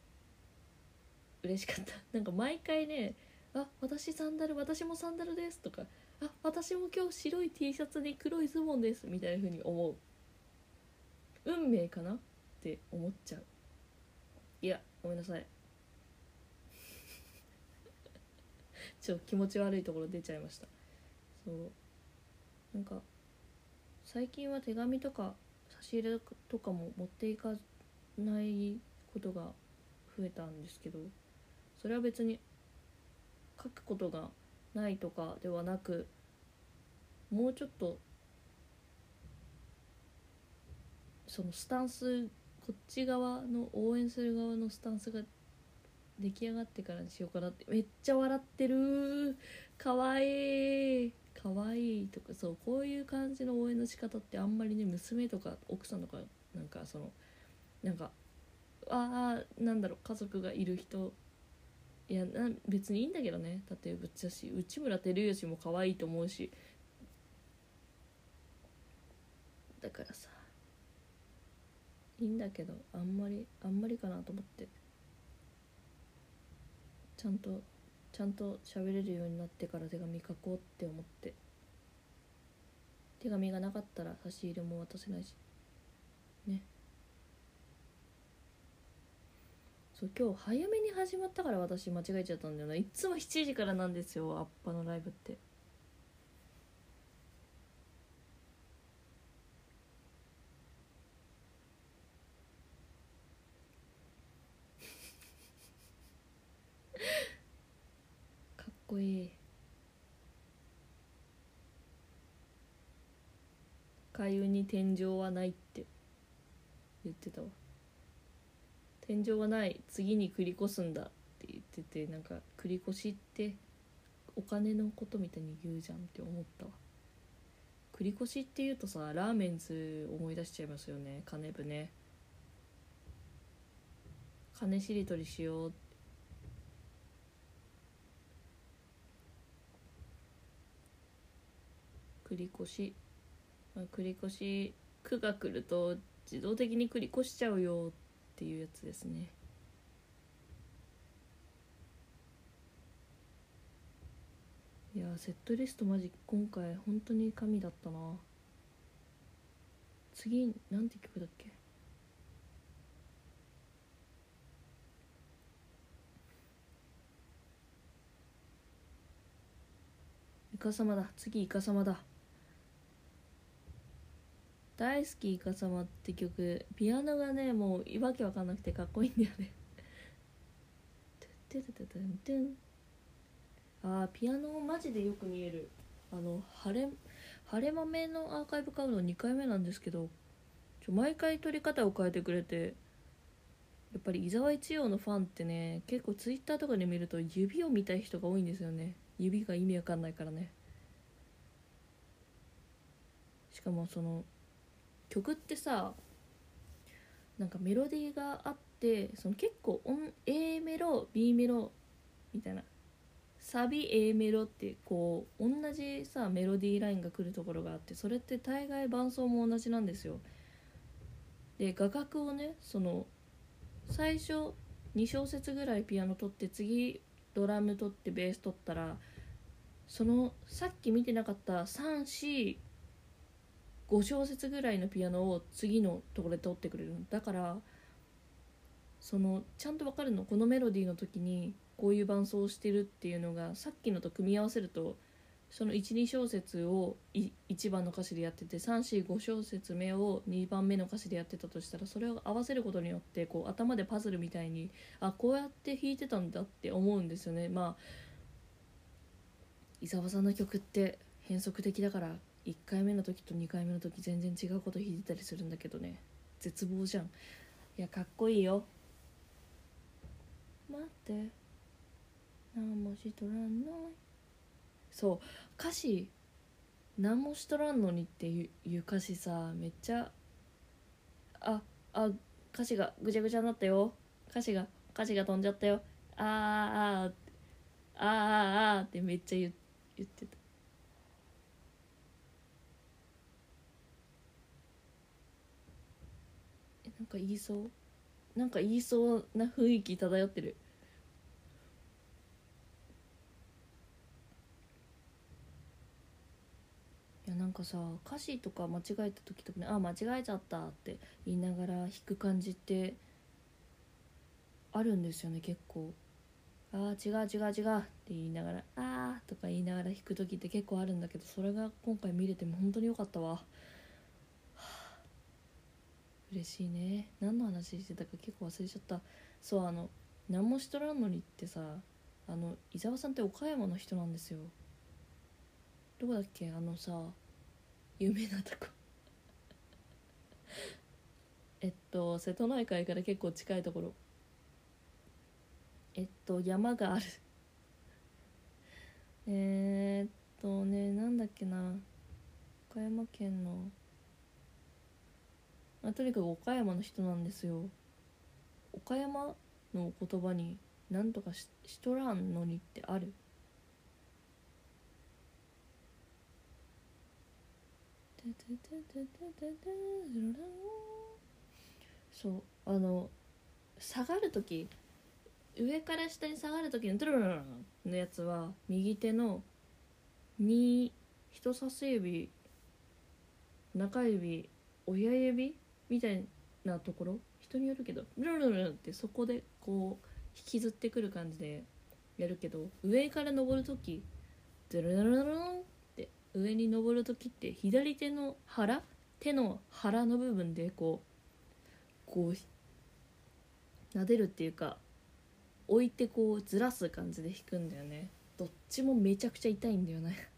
嬉しかった。なんか毎回ね「あ私サンダル私もサンダルです」とか「あ私も今日白い T シャツに黒いズボンです」みたいな風に思う。運命かなって思っちゃう。いやごめんなさい。ちょっと気持ち悪いところ出ちゃいました。そう。なんか最近は手紙とか差し入れとかも持っていかないことが増えたんですけどそれは別に書くことがないとかではなくもうちょっとそのスタンスこっち側の応援する側のスタンスが出来上がってからにしようかなって。めっちゃ笑ってる。かわいい。かわいいとかそうこういう感じの応援の仕方ってあんまりね娘とか奥さんとかなんかそのなんかはなんだろう家族がいる人いやな別にいいんだけどね。だってぶっちゃし内村光良も可愛いと思うし。だからさいいんだけどあんまりあんまりかなと思って。ちゃんとちゃんと喋れるようになってから手紙書こうって思って。手紙がなかったら差し入れも渡せないし。ね。そう今日早めに始まったから私間違えちゃったんだよな。いつも7時からなんですよアッパのライブって。かっこいい。かゆに天井はないって言ってたわ。天井はない次に繰り越すんだって言っててなんか繰り越しってお金のことみたいに言うじゃんって思ったわ。繰り越しっていうとさラーメンズ思い出しちゃいますよね金部ね。金しりとりしよう。繰り越し、まあ、繰り越し区が来ると自動的に繰り越しちゃうよってていうやつですね。いやセットリストマジ今回本当に神だったな。次なんて曲だっけ？イカ様だ。次イカ様だ。大好きイカ様って曲ピアノがねもうわけわかんなくてかっこいいんだよね。トゥトゥトゥトゥントゥン。あピアノマジでよく見える。あの晴れ晴れ豆のアーカイブ買うの2回目なんですけどちょ毎回撮り方を変えてくれてやっぱり伊沢一葉のファンってね結構ツイッターとかで見ると指を見たい人が多いんですよね。指が意味わかんないからね。しかもその曲ってさなんかメロディーがあってその結構音 A メロ B メロみたいなサビ A メロってこう同じさメロディーラインが来るところがあってそれって大概伴奏も同じなんですよ。で画角をねその最初2小節ぐらいピアノ取って次ドラム取ってベース取ったらそのさっき見てなかった5小節ぐらいのピアノを次のところで取ってくれる。だからそのちゃんと分かるのこのメロディーの時にこういう伴奏をしてるっていうのがさっきのと組み合わせるとその12小節を1番の歌詞でやってて345小節目を2番目の歌詞でやってたとしたらそれを合わせることによってこう頭でパズルみたいにあこうやって弾いてたんだって思うんですよね。まあ伊沢さんの曲って変則的だから1回目の時と2回目の時全然違うこと弾いてたりするんだけどね。絶望じゃん。いやかっこいいよ。待って。何もしとらんの？そう。歌詞何もしとらんのにっていう歌詞さめっちゃああ歌詞がぐちゃぐちゃになったよ。歌詞が歌詞が飛んじゃったよ。あーあーあーあーあーってめっちゃ言言ってたえなんか言いそう。なんか言いそうな雰囲気漂ってる。いやなんかさ歌詞とか間違えた時とかねあ間違えちゃったって言いながら弾く感じってあるんですよね結構。あー違う違う違うって言いながら「あー」とか言いながら弾く時って結構あるんだけどそれが今回見れても本当に良かったわ、嬉しいね。何の話してたか結構忘れちゃった。そうあの何もしとらんのにってさあの伊沢さんって岡山の人なんですよ。どこだっけ？あのさ有名なとこ。えっと瀬戸内海から結構近いところ。えっと山がある。え、っとねなんだっけな。岡山県のまあとにかく岡山の人なんですよ。岡山の言葉に何とかししとらんのにってある。そうあの下がる時上から下に下がる時のドゥルルルルのやつは右手の2人差し指中指親指みたいなところ？人によるけど。ルルルルってそこでこう引きずってくる感じでやるけど。上から登る時ドゥルルルルルンって。上に登る時って左手の腹？手の腹の部分でこうこう撫でるっていうか置いてこうずらす感じで弾くんだよね。どっちもめちゃくちゃ痛いんだよね。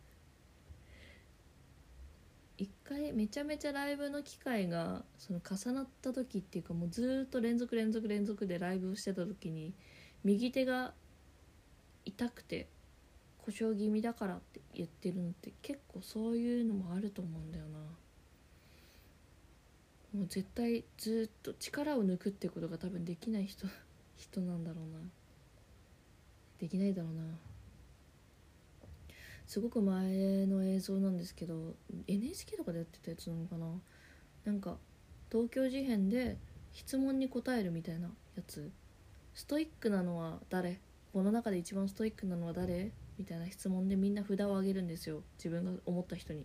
一回めちゃめちゃライブの機会がその重なった時っていうかもうずっと連続連続連続でライブをしてた時に右手が痛くて故障気味だからって言ってるのって結構そういうのもあると思うんだよな。もう絶対ずっと力を抜くってことが多分できない人人なんだろうな。できないだろうな。すごく前の映像なんですけど NHK とかでやってたやつなのかな？なんか東京事変で質問に答えるみたいなやつ。ストイックなのは誰？この中で一番ストイックなのは誰？みたいな質問でみんな札を上げるんですよ。自分が思った人に。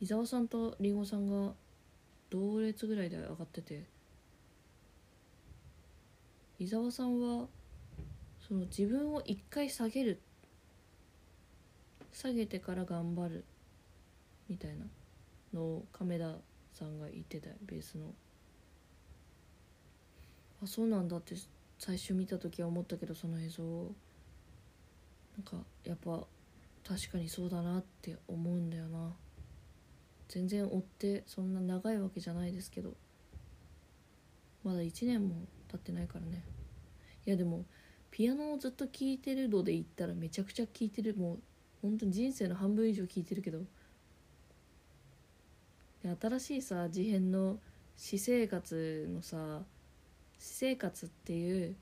伊沢さんとりんごさんが同列ぐらいで上がってて。伊沢さんはその自分を一回下げる下げてから頑張る。みたいなのを亀田さんが言ってたベースの。あそうなんだって最初見た時は思ったけどその映像なんかやっぱ確かにそうだなって思うんだよな。全然追ってそんな長いわけじゃないですけど。まだ1年も経ってないからね。いやでもピアノをずっと聴いてるので言ったらめちゃくちゃ聴いてる。もう本当に人生の半分以上聴いてるけど。新しいさ事変の私生活のさ私生活っていう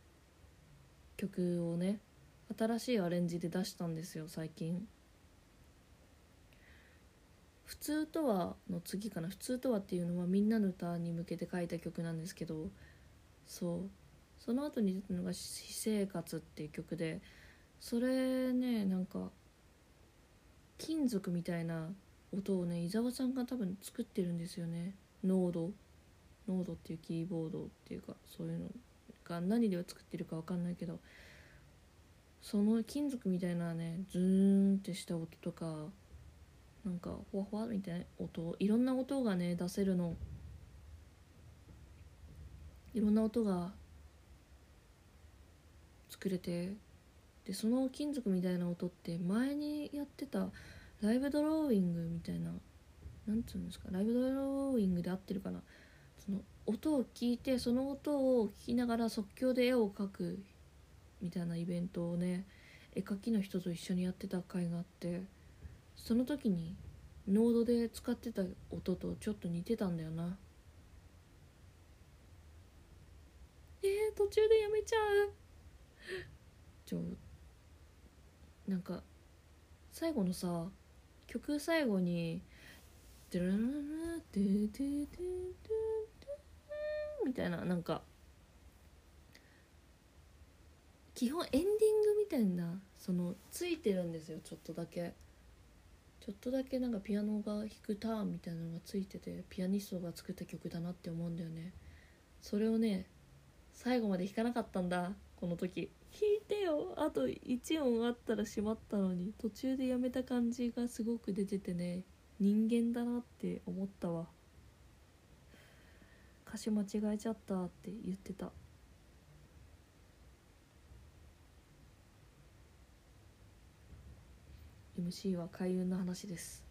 曲をね新しいアレンジで出したんですよ最近。普通とはの次かな。普通とはっていうのはみんなの歌に向けて書いた曲なんですけど。そう。その後に出たのが「私生活」っていう曲で。それねなんか金属みたいな音をね伊沢さんが多分作ってるんですよね。ノードノードっていうキーボードっていうかそういうのが何では作ってるか分かんないけど。その金属みたいなねズーンってした音とかなんかほわほわみたいな音いろんな音がね出せるの。いろんな音が作れてでその金属みたいな音って前にやってたライブドローイングみたいななんつうんですかライブドローイングで合ってるかな。その音を聞いてその音を聞きながら即興で絵を描くみたいなイベントをね絵描きの人と一緒にやってた回があってその時にノードで使ってた音とちょっと似てたんだよな。えー、途中でやめちゃう。ち ょなんか最後のさ曲最後に「ドゥルルルドゥドゥドゥドゥドゥみたいななんか基本エンディングみたいなそのついてるんですよちょっとだけちょっとだけなんかピアノが弾くターンみたいなのがついててピアニストが作った曲だなって思うんだよねそれをね最後まで弾かなかったんだこの時弾いてよ。あと1音あったらしまったのに。途中でやめた感じがすごく出ててね。人間だなって思ったわ。歌詞間違えちゃったって言ってた。MC は開運の話です。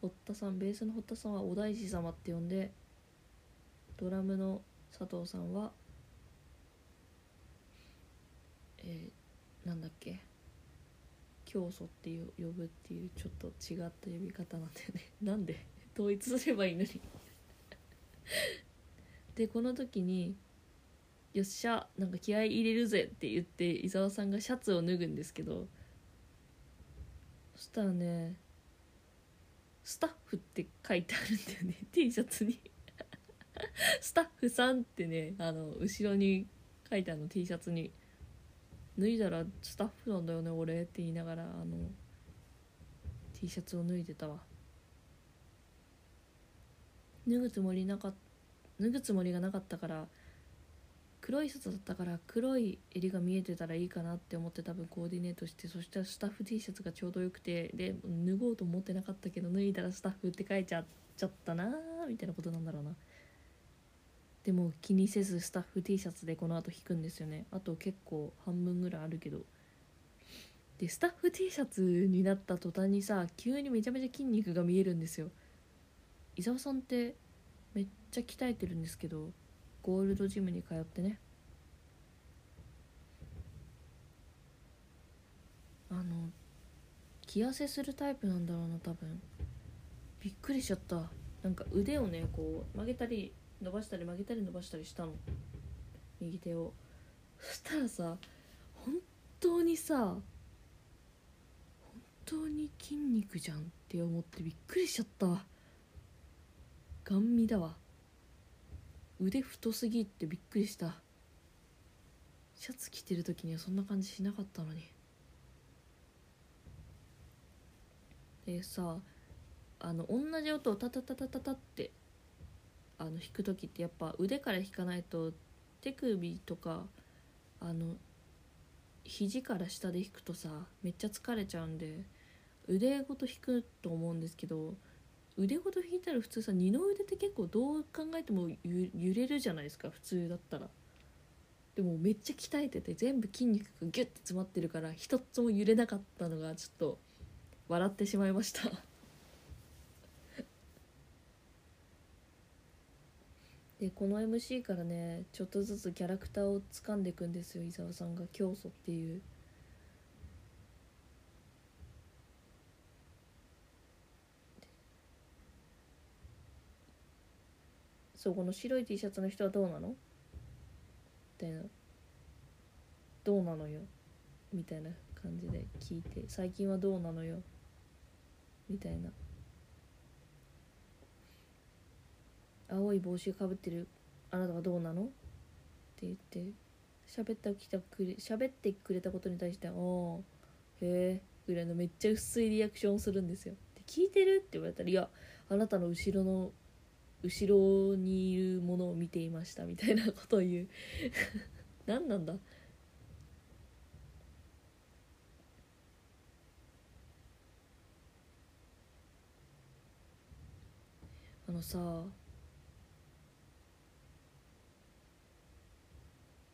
堀田さんベースの堀田さんはお大師様って呼んでドラムの佐藤さんはえー、なんだっけ教祖っていう呼ぶっていうちょっと違った呼び方なんだよね。なんで統一すればいいのに。でこの時に「よっしゃなんか気合い入れるぜ」って言って伊沢さんがシャツを脱ぐんですけどそしたらね「スタッフ」って書いてあるんだよね。T シャツに。スタッフさんってねあの後ろに書いてあるの T シャツに。脱いだらスタッフなんだよね俺って言いながらあの T シャツを脱いでたわ。脱ぐつもりなか脱ぐつもりがなかったから黒いシャツだったから黒い襟が見えてたらいいかなって思って多分コーディネートしてそしたらスタッフ T シャツがちょうどよくてで脱ごうと思ってなかったけど脱いだらスタッフって書いちゃっちゃったなーみたいなことなんだろうな。でも気にせずスタッフ T シャツでこの後引くんですよね。あと結構半分ぐらいあるけど。でスタッフ T シャツになった途端にさ急にめちゃめちゃ筋肉が見えるんですよ。伊沢さんってめっちゃ鍛えてるんですけどゴールドジムに通ってね。あの気痩せするタイプなんだろうな多分。びっくりしちゃった。なんか腕をねこう曲げたり伸ばしたり曲げたり伸ばしたりしたの。右手を。そしたらさ本当にさ本当に筋肉じゃんって思ってびっくりしちゃったガン見だわ。腕太すぎってびっくりした。シャツ着てる時にはそんな感じしなかったのに。でさあの同じ音をタタタタタタってあの弾く時ってやっぱ腕から弾かないと手首とかあの肘から下で弾くとさめっちゃ疲れちゃうんで腕ごと弾くと思うんですけど腕ごと弾いたら普通さ二の腕って結構どう考えても揺れるじゃないですか普通だったら。でもめっちゃ鍛えてて全部筋肉がギュッて詰まってるから一つも揺れなかったのがちょっと笑ってしまいました。でこの MC からねちょっとずつキャラクターを掴んでいくんですよ伊沢さんが教祖っていう。そうこの白い T シャツの人はどうなの？みたいな。どうなのよ？みたいな感じで聞いて最近はどうなのよ？みたいな。青い帽子かぶってる。あなたはどうなの？って言って喋ってきたくれ喋ってくれたことに対して「ああへえ」ぐらいのめっちゃ薄いリアクションをするんですよ。で聞いてる？って言われたら「いやあなたの後ろの後ろにいるものを見ていました」みたいなことを言う。何なんだ？あのさ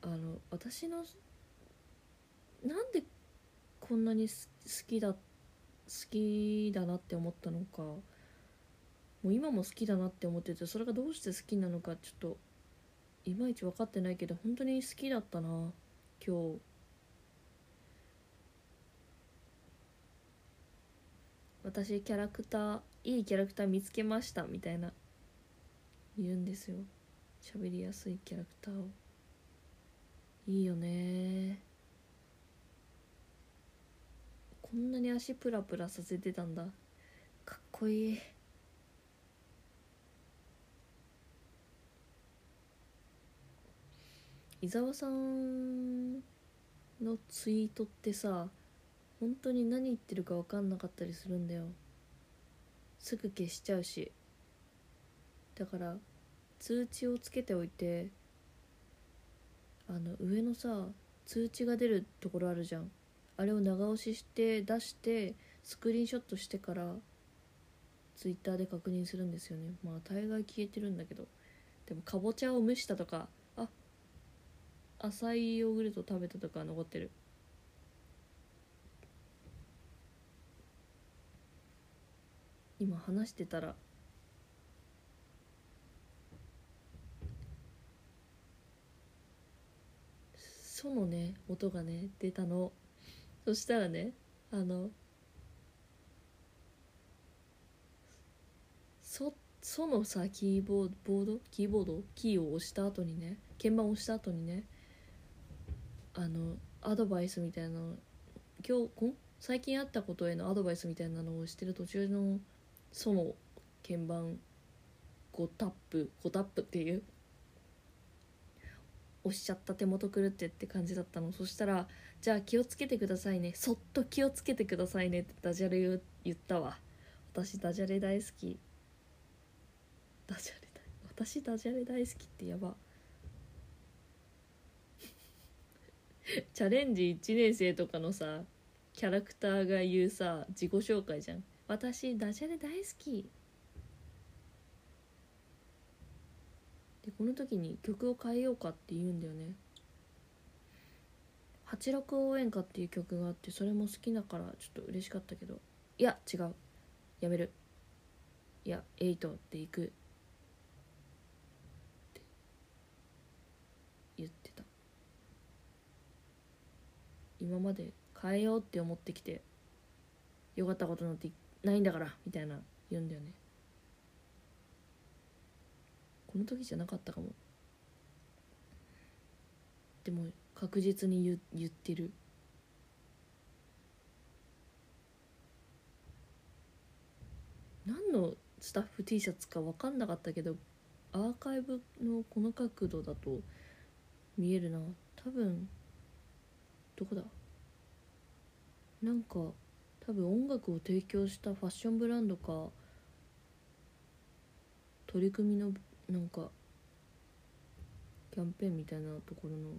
あの私のなんでこんなに好きだ好きだなって思ったのかもう今も好きだなって思っててそれがどうして好きなのかちょっといまいち分かってないけど本当に好きだったな今日。私キャラクターいいキャラクター見つけましたみたいな言うんですよ。喋りやすいキャラクターを。いいよね。こんなに足プラプラさせてたんだ。かっこいい。伊沢さんのツイートってさ本当に何言ってるか分かんなかったりするんだよ。すぐ消しちゃうし。だから通知をつけておいてあの上のさ通知が出るところあるじゃん。あれを長押しして出してスクリーンショットしてからツイッターで確認するんですよね。まあ大概消えてるんだけど。でもかぼちゃを蒸したとか浅いヨーグルト食べたとか残ってる。今話してたら「そ」のね音がね出たの。そしたらねあのそそのさキーボードボード？キーボード？キーを押した後にね鍵盤を押した後にねあのアドバイスみたいな今日こ最近あったことへのアドバイスみたいなのをしてる途中のその鍵盤5タップ5タップっていう押しちゃった手元狂ってって感じだったの。そしたら「じゃあ気をつけてくださいね。そっと気をつけてくださいね」ってダジャレ言言ったわ。私ダジャレ大好き。ダジャレ大私ダジャレ大好きってやば。チャレンジ1年生とかのさキャラクターが言うさ自己紹介じゃん。私ダジャレ大好き。でこの時に曲を変えようかって言うんだよね「八六応援歌」っていう曲があってそれも好きだからちょっと嬉しかったけど。いや違う。やめる。いや「エイトっていくって言ってた今まで変えようって思ってきてよかったことなんてないんだからみたいな言うんだよね。この時じゃなかったかも。でも確実に言言ってる。何のスタッフ T シャツか分かんなかったけどアーカイブのこの角度だと見えるな。多分どこだ？なんか多分音楽を提供したファッションブランドか取り組みのなんかキャンペーンみたいなところの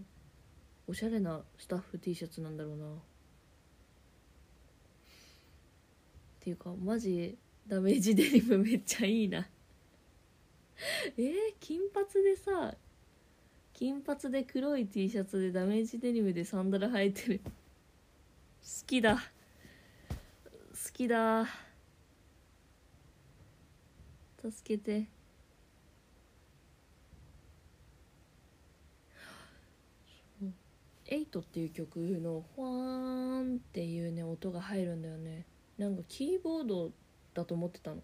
おしゃれなスタッフ T シャツなんだろうな。っていうかマジダメージデニムめっちゃいいな。えー、金髪でさ金髪で黒い T シャツでダメージデニムでサンダル履いてる。好きだ。好きだ。助けて「エイトっていう曲の「ファーン」っていうね音が入るんだよね。なんかキーボードだと思ってたの。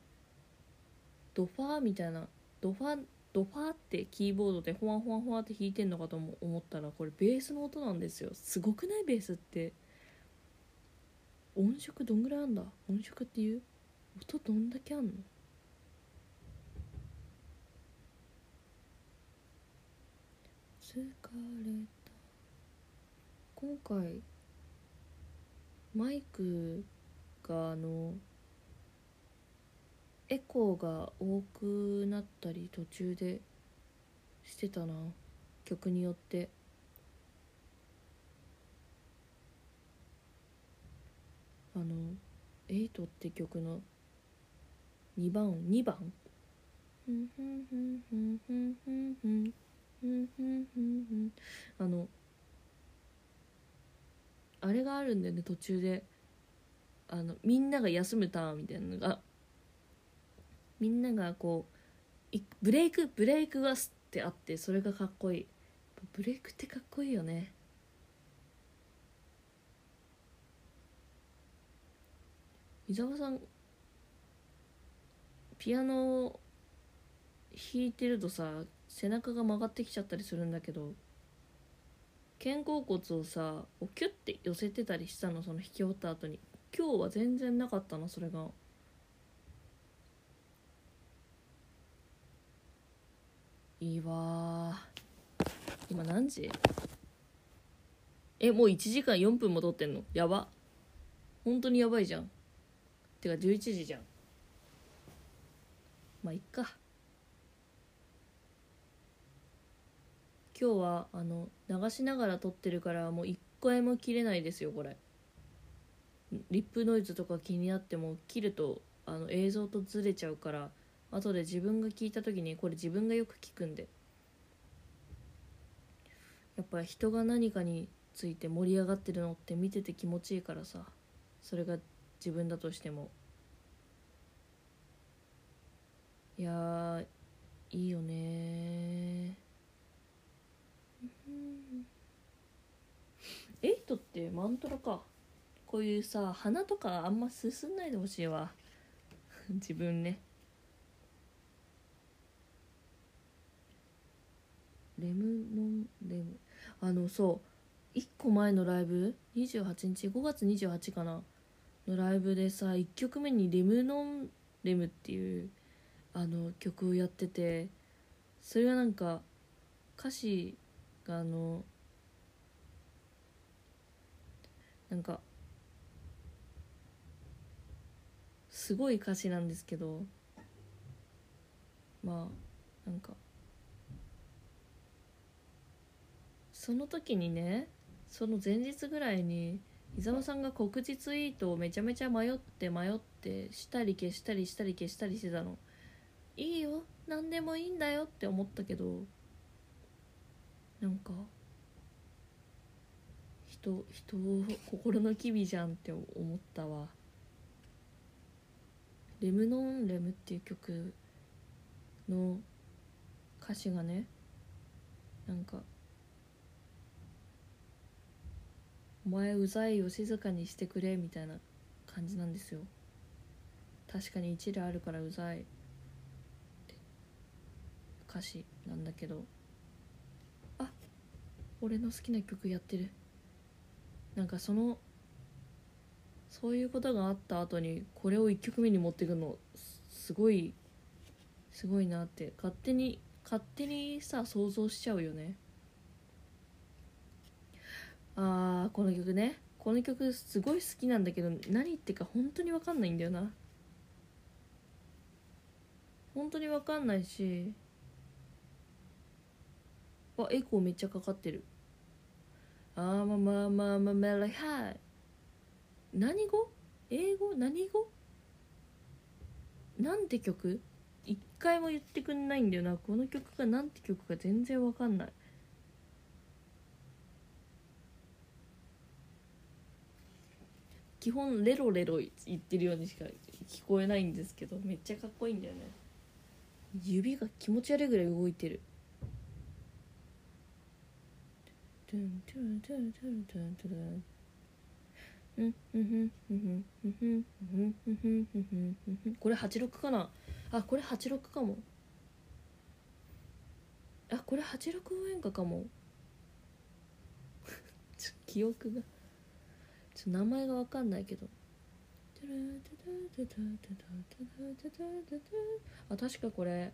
ドファーみたいな。ドファードファーってキーボードでホワンホワンホワンって弾いてんのかと思ったらこれベースの音なんですよ。すごくないベースって。音色どんぐらいあんだ？音色っていう？音どんだけあんの？疲れた。今回マイクがあのエコーが多くなったり途中でしてたな。曲によって。あの「エイトって曲の2番2番？あのあれがあるんだよね途中で。あのみんなが休むターンみたいなのがみんながこうブレイクブレイクがスってあってそれがかっこいい。ブレイクってかっこいいよね。伊沢さんピアノを弾いてるとさ背中が曲がってきちゃったりするんだけど肩甲骨をさキュッて寄せてたりしたのその弾き終わった後に。今日は全然なかったなそれが。いいわ。今何時？えもう1時間4分も撮ってんの？やば。本当にやばいじゃん。てか11時じゃん。まあいっか。今日はあの流しながら撮ってるからもう一回も切れないですよこれ。リップノイズとか気になっても切るとあの映像とずれちゃうから後で自分が聞いた時にこれ自分がよく聞くんで。やっぱ人が何かについて盛り上がってるのって見てて気持ちいいからさ。それが自分だとしても。いやいいよねエイトってマントラか。こういうさ鼻とかあんま進んないでほしいわ。自分ね。レムノンレムあのそう1個前のライブ？28日？5月28かなのライブでさ1曲目に「レムノンレム」っていうあの曲をやっててそれはなんか歌詞があのなんかすごい歌詞なんですけどまあなんかその時にねその前日ぐらいに伊沢さんが告知ツイートをめちゃめちゃ迷って迷ってしたり消したりしたり消したりしてたの。いいよ何でもいいんだよって思ったけどなんか人人を心の機微じゃんって思ったわ「レムノンレム」っていう曲の歌詞がねなんか「お前うざいよ静かにしてくれ」みたいな感じなんですよ。確かに一理あるからうざい歌詞なんだけど。あ俺の好きな曲やってる。なんかそのそういうことがあった後にこれを1曲目に持ってくのすごいすごいなって。勝手に勝手にさ想像しちゃうよね。あーこの曲ね。この曲すごい好きなんだけど何言ってか本当に分かんないんだよな。本当に分かんないし。あエコーめっちゃかかってる。あーまあまあまあまあまあはい何語英語何語なんて曲一回も言ってくんないんだよなこの曲がなんて曲か全然わかんない基本レロレロ言ってるようにしか聞こえないんですけどめっちゃかっこいいんだよね。指が気持ち悪いぐらい動いてる。トゥントゥントゥントゥントゥントゥンこれ86かなあこれ86かもあこれ86応援歌かもちょ記憶がちょ名前が分かんないけど。あ確かこれ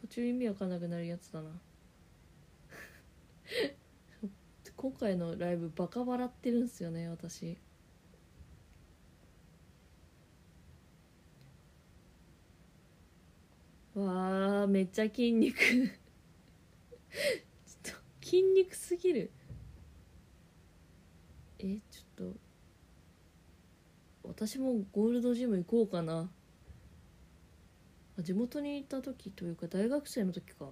途中意味わかんなくなるやつだな。今回のライブバカ笑ってるんすよね私。わあめっちゃ筋肉。ちょっと筋肉すぎるえちょっと私もゴールドジム行こうかな。地元にいた時というか大学生の時か。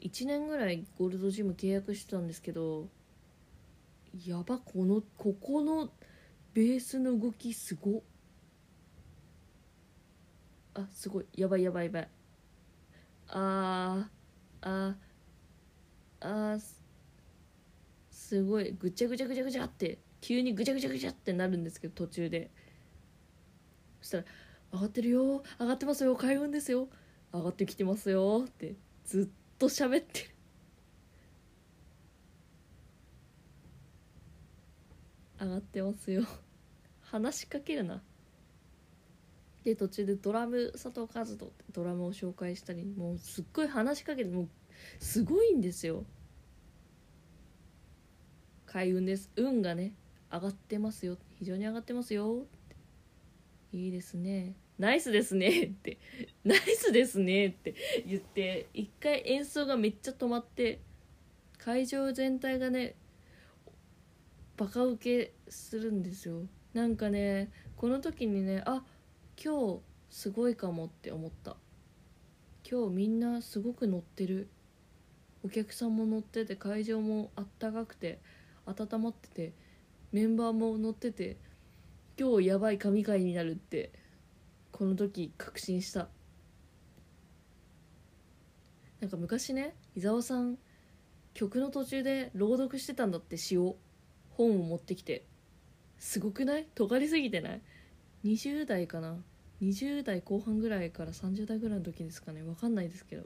1年ぐらいゴールドジム契約してたんですけどやばこのここのベースの動きすご。あすごい。やばいやばいやばい。あーああーすごい。ぐちゃぐちゃぐちゃぐちゃって。急にぐちゃぐちゃぐちゃってなるんですけど途中で。そしたら「上がってるよ上がってますよ開運ですよ。上がってきてますよ」ってずっと喋ってる。上がってますよ。話しかけるな。で途中でドラム佐藤和人ってドラムを紹介したりもうすっごい話しかけてもうすごいんですよ。開運です。運がね。上がってますよ。非常に上がってますよ。いいですね。ナイスですね。って。ナイスですね。って言って一回演奏がめっちゃ止まって会場全体がねバカ受けするんですよ。なんかねこの時にねあ今日すごいかもって思った。今日みんなすごく乗ってる。お客さんも乗ってて会場もあったかくて温まっててメンバーも乗ってて今日やばい神回になるってこの時確信した。なんか昔ね伊沢さん曲の途中で朗読してたんだって詩を本を持ってきてすごくない？尖りすぎてない？20代かな？20代後半ぐらいから30代ぐらいの時ですかね。分かんないですけど。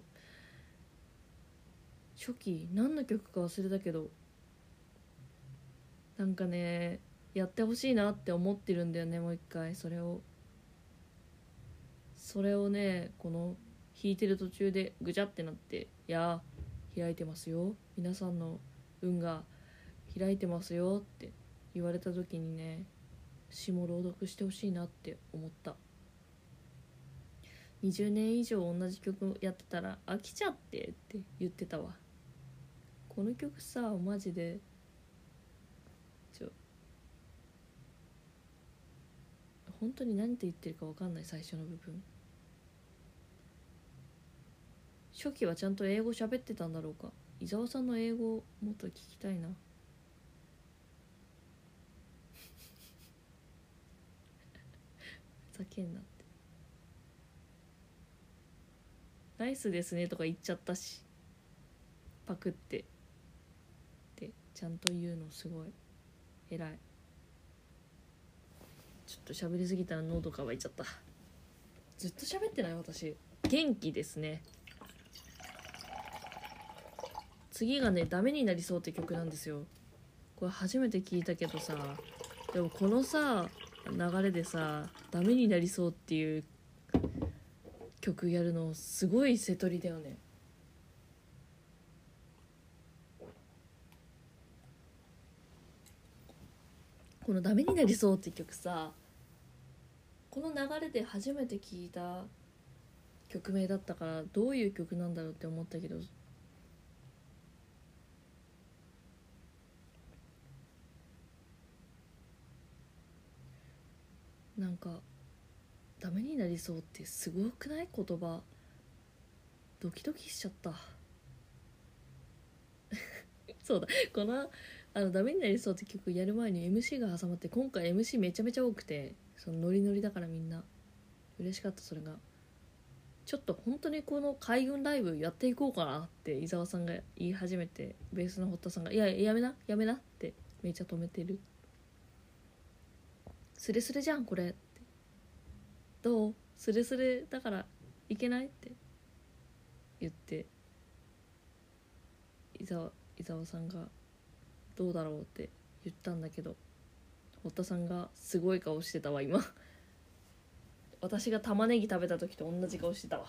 初期何の曲か忘れたけどなんかねやってほしいなって思ってるんだよねもう一回それを。それをねこの弾いてる途中でぐちゃってなって「いや開いてますよ。皆さんの運が開いてますよ」って言われた時にね詩も朗読してほしいなって思った。20年以上同じ曲やってたら飽きちゃってって言ってたわ。この曲さマジでちょ本当に何て言ってるか分かんない最初の部分。初期はちゃんと英語喋ってたんだろうか。伊沢さんの英語もっと聞きたいな。ふざけんなって。ナイスですねとか言っちゃったし。パクって。ってちゃんと言うのすごい。偉い。ちょっと喋りすぎたら喉乾いちゃった。ずっと喋ってない私。元気ですね。次がね「ダメになりそう」って曲なんですよ。これ初めて聞いたけどさでもこのさ流れでさ「ダメになりそう」っていう曲やるのすごい瀬取りだよね。この「ダメになりそう」って曲さこの流れで初めて聞いた曲名だったからどういう曲なんだろうって思ったけど。なんかダメになりそうってすごくない言葉ドキドキしちゃった。そうだ。このあの「ダメになりそう」って曲やる前に MC が挟まって今回 MC めちゃめちゃ多くて。そのノリノリだからみんな。嬉しかったそれが。ちょっと本当にこの海軍ライブやっていこうかなって伊沢さんが言い始めてベースの堀田さんが「いややめなやめな」ってめっちゃ止めてる。スレスレじゃんこれって。どう？スレスレだからいけないって。言って伊沢伊沢さんがどうだろうって言ったんだけど。堀田さんがすごい顔してたわ今。私が玉ねぎ食べた時と同じ顔してたわ。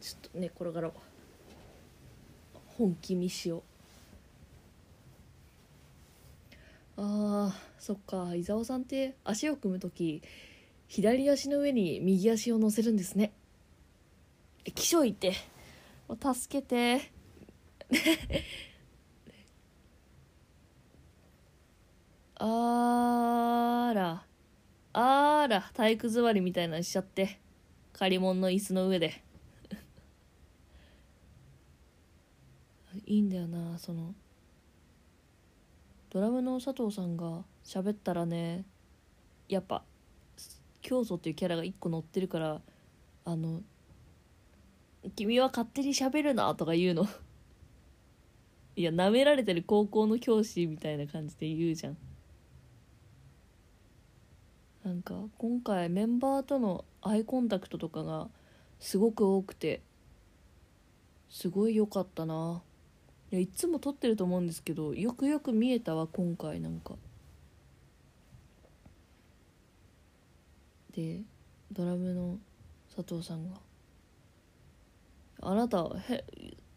ちょっとね転がろう。本気見しよう。あーそっか。伊沢さんって足を組む時左足の上に右足を乗せるんですね。気象いて。助けて。あーら。あーら体育座りみたいなのしちゃって。借り物の椅子の上で。いいんだよなその。ドラムの佐藤さんが喋ったらねやっぱ教祖っていうキャラが1個乗ってるからあの「君は勝手に喋るな」とか言うの。いや舐められてる高校の教師みたいな感じで言うじゃん。なんか今回メンバーとのアイコンタクトとかがすごく多くてすごい良かったな。いやいつも撮ってると思うんですけどよくよく見えたわ今回なんか。でドラムの佐藤さんが「あなたへ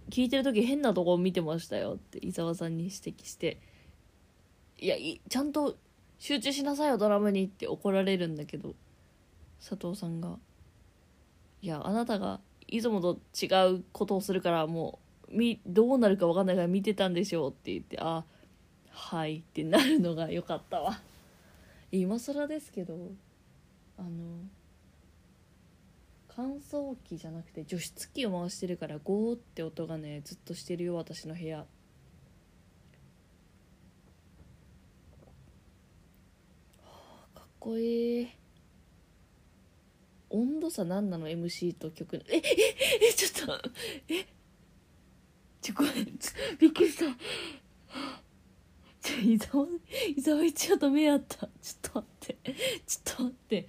聞いてる時変なとこ見てましたよ」って伊沢さんに指摘して「いやいちゃんと集中しなさいよドラムに」って怒られるんだけど佐藤さんが「いやあなたがいつもと違うことをするからもうみどうなるか分かんないから見てたんでしょう」って言って「あはい」ってなるのが良かったわ。今更ですけどあの乾燥機じゃなくて除湿機を回してるからゴーって音がねずっとしてるよ私の部屋はあかっこいい。温度差何なの？MC と曲の。えええちょっと。え？ちょごめん。びっくりした。ちょ伊沢伊沢一葉と目合った。ちょっと待って。ちょっと待って。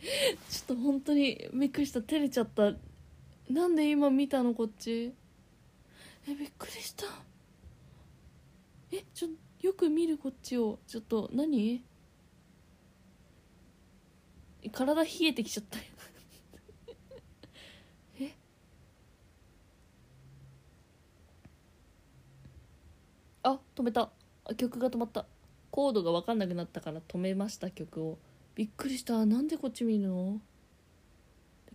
ちょっと本当にびっくりした。照れちゃった。なんで今見たのこっち？えびっくりした。えちょよく見るこっちを。ちょっと何？体冷えてきちゃったよ。え？あ止めた。あ曲が止まった。コードが分かんなくなったから止めました曲を。びっくりした。なんでこっち見るの？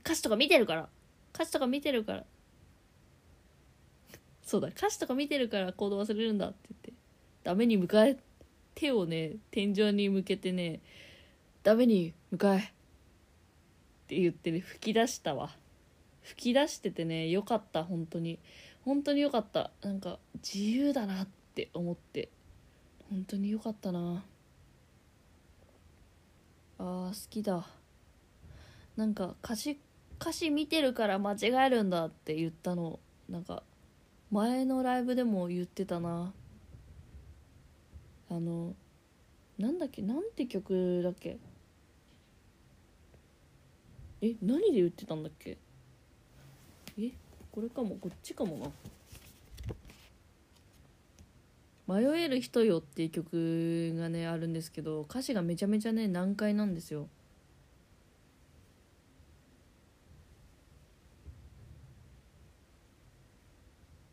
歌詞とか見てるから。歌詞とか見てるから。そうだ。歌詞とか見てるからコード忘れるんだ。って言って。ダメに向かえ手をね。天井に向けてね。ダメに向かえって言ってね吹き出したわ。吹き出しててねよかった本当に。本当によかった。なんか自由だなって思って。本当によかったな。あー好きだ。なんか歌詞歌詞見てるから間違えるんだって言ったの。なんか前のライブでも言ってたな。あのなんだっけなんて曲だっけ？え何で言ってたんだっけ？えこれかもこっちかもな「迷える人よ」っていう曲がねあるんですけど歌詞がめちゃめちゃね難解なんですよ。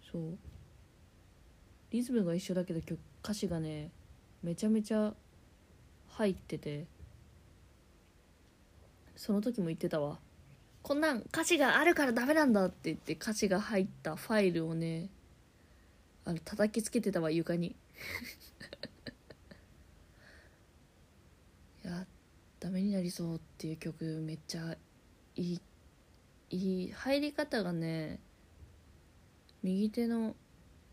そう。リズムが一緒だけど曲歌詞がねめちゃめちゃ入ってて。その時も言ってたわ。こんなん歌詞があるからダメなんだって言って歌詞が入ったファイルをねあの叩きつけてたわ床に。いやダメになりそうっていう曲めっちゃいいいい入り方がね右手の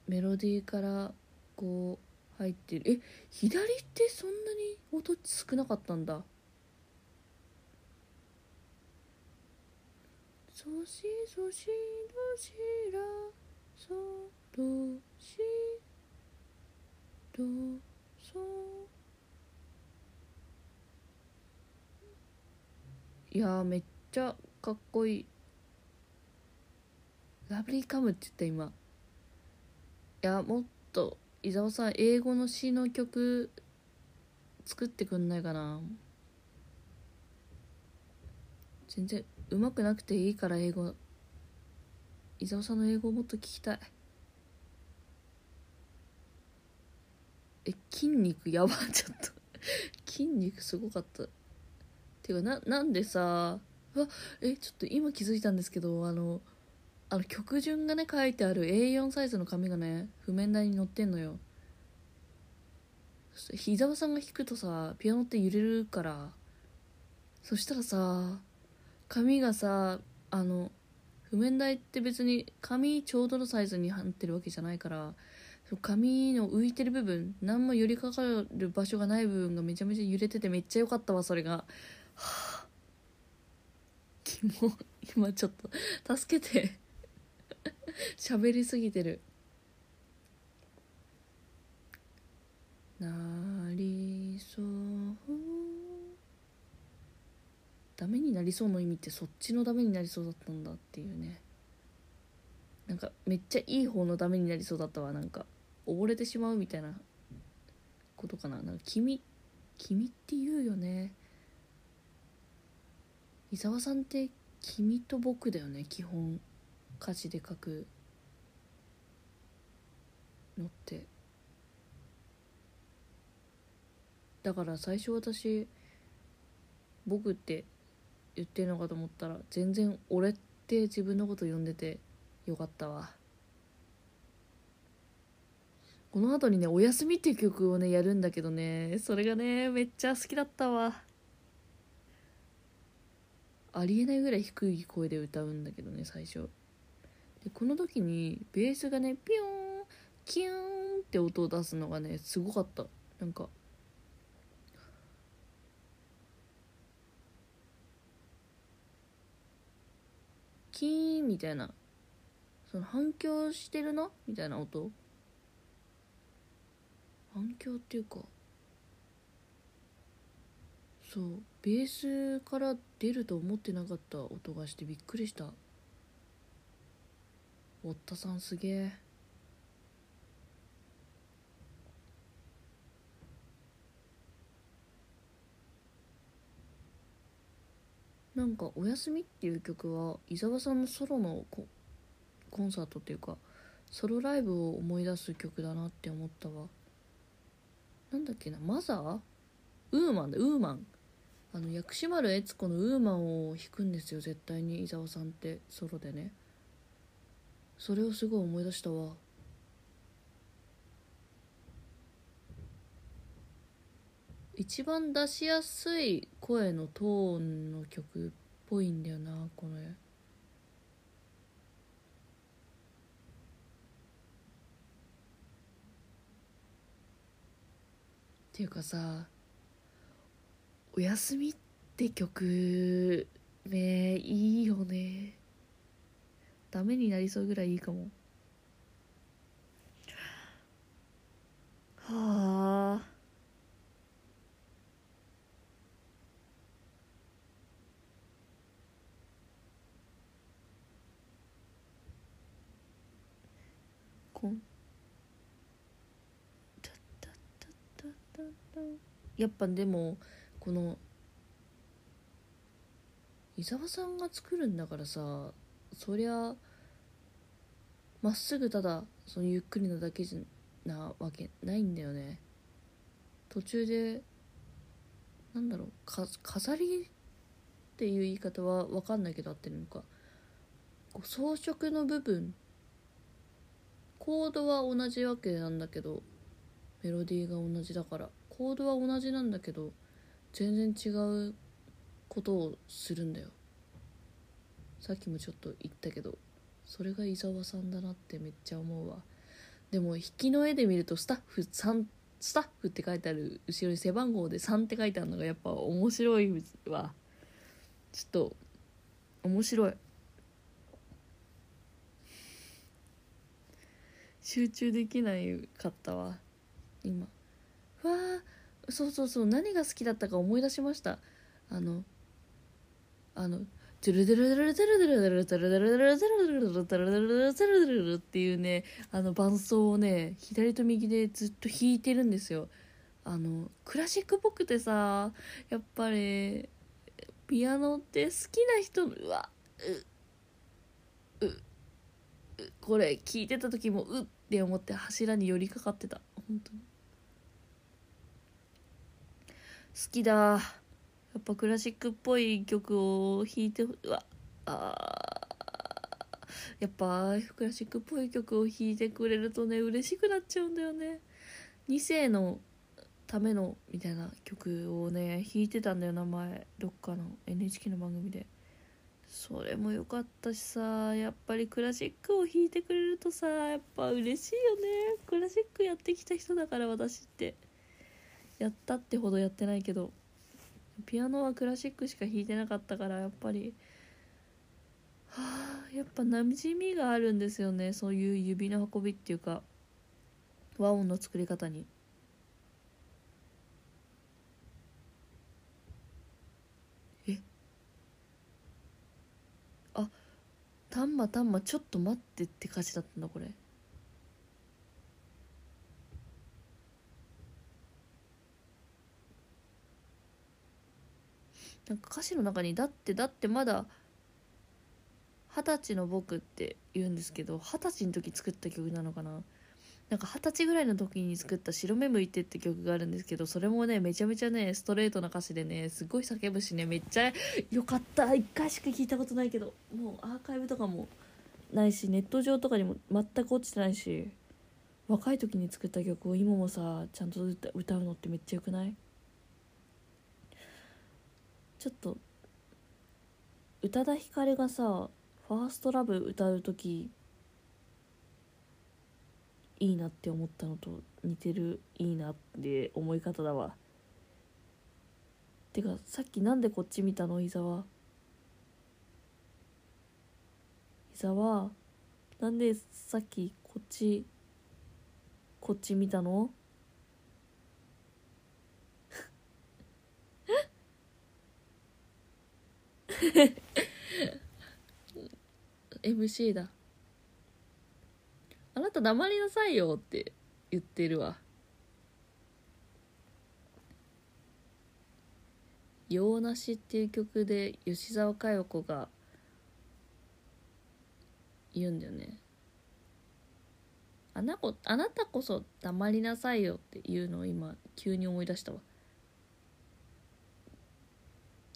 メロディーからこう入ってる。え左ってそんなに音少なかったんだ。そしそしどしらそどしどそいやめっちゃかっこいい。ラブリーカムって言った今。いやもっと伊沢さん英語の詩の曲作ってくんないかな。全然うまくなくていいから英語。伊沢さんの英語もっと聞きたい。え筋肉やばちょっと。筋肉すごかった。ていうかななんでさ。あえちょっと今気づいたんですけどあのあの曲順がね書いてある A4 サイズの紙がね譜面台に載ってんのよ。そして日沢さんが弾くとさピアノって揺れるから。そしたらさ紙がさあの譜面台って別に紙ちょうどのサイズに貼ってるわけじゃないから紙の浮いてる部分何も寄りかかる場所がない部分がめちゃめちゃ揺れててめっちゃ良かったわそれが。はあキモ今ちょっと助けて。喋りすぎてる。なりそう。ダメになりそうの意味ってそっちのダメになりそうだったんだっていうね。なんかめっちゃいい方のダメになりそうだったわ。なんか溺れてしまうみたいなことかな。なんか君君って言うよね。伊沢さんって君と僕だよね。基本歌詞で書くのって。だから最初私僕って言ってるのかと思ったら全然俺って自分のこと呼んでてよかったわ。この後にね「おやすみ」って曲をねやるんだけどねそれがねめっちゃ好きだったわ。ありえないぐらい低い声で歌うんだけどね最初。でこの時にベースがねピヨーンキューンって音を出すのがねすごかった。なんかキーンみたいな。その反響してるなみたいな音？反響っていうか。そう。ベースから出ると思ってなかった音がしてびっくりした。おったさんすげえ。なんか「おやすみ」っていう曲は伊沢さんのソロのココンサートっていうかソロライブを思い出す曲だなって思ったわ。なんだっけなマザー？ウーマンだウーマン。あの薬師丸悦子のウーマンを弾くんですよ絶対に伊沢さんってソロでね。それをすごい思い出したわ。一番出しやすい声のトーンの曲っぽいんだよなこれ。っていうかさ「おやすみ」って曲ねいいよね。ダメになりそうぐらいいいかも。はあこんタッタッタッタッタッタやっぱでもこの伊沢さんが作るんだからさそりゃまっすぐただそのゆっくりなだけじゃなわけないんだよね。途中でなんだろうか飾りっていう言い方は分かんないけど合ってるのか。こう装飾の部分コードは同じわけなんだけどメロディーが同じだから。コードは同じなんだけど全然違うことをするんだよ。さっきもちょっと言ったけどそれが伊沢さんだなってめっちゃ思うわ。でも引きの絵で見るとスタッフ3スタッフって書いてある後ろに背番号で3って書いてあるのがやっぱ面白いわ。ちょっと面白い。集中できないかったわ今。わあそうそうそう何が好きだったか思い出しました。あのあの「トゥルドゥルドゥルドゥルドゥルドゥルドゥルドゥルドゥルドゥルドゥルドゥルドゥルドゥルドゥルドゥルっていうねあの伴奏をね左と右でずっと弾いてるんですよあのクラシックっぽくてさやっぱりピアノって好きな人うわううこれ聞いてた時もうって思って柱に寄りかかってた本当に好きだ。やっぱクラシックっぽい曲を弾いてうわあやっぱクラシックっぽい曲を弾いてくれるとね嬉しくなっちゃうんだよね。2世のためのみたいな曲をね弾いてたんだよ名前。どっかの NHK の番組で。それも良かったしさやっぱりクラシックを弾いてくれるとさやっぱ嬉しいよね。クラシックやってきた人だから私って。やったってほどやってないけどピアノはクラシックしか弾いてなかったからやっぱりはあやっぱ馴染みがあるんですよねそういう指の運びっていうか和音の作り方に。たんまたんまちょっと待ってって歌詞だったんだこれなんか歌詞の中に「だってだってまだ二十歳の僕」って言うんですけど二十歳の時作った曲なのかな。なんか二十歳ぐらいの時に作った「白目向いて」って曲があるんですけどそれもねめちゃめちゃねストレートな歌詞でねすごい叫ぶしねめっちゃよかった。一回しか聞いたことないけどもうアーカイブとかもないしネット上とかにも全く落ちてないし若い時に作った曲を今もさちゃんと歌うのってめっちゃよくない？ちょっと宇多田ヒカルがさ「ファーストラブ歌う時いいなって思ったのと似てるいいなって思い方だわ。てかさっきなんでこっち見たの？伊沢。伊沢なんでさっきこっちこっち見たの？MC だ。あなた黙りなさいよって言ってるわ「洋梨」っていう曲で吉沢佳代子が言うんだよね。あなこあなたこそ黙りなさいよっていうのを今急に思い出したわ。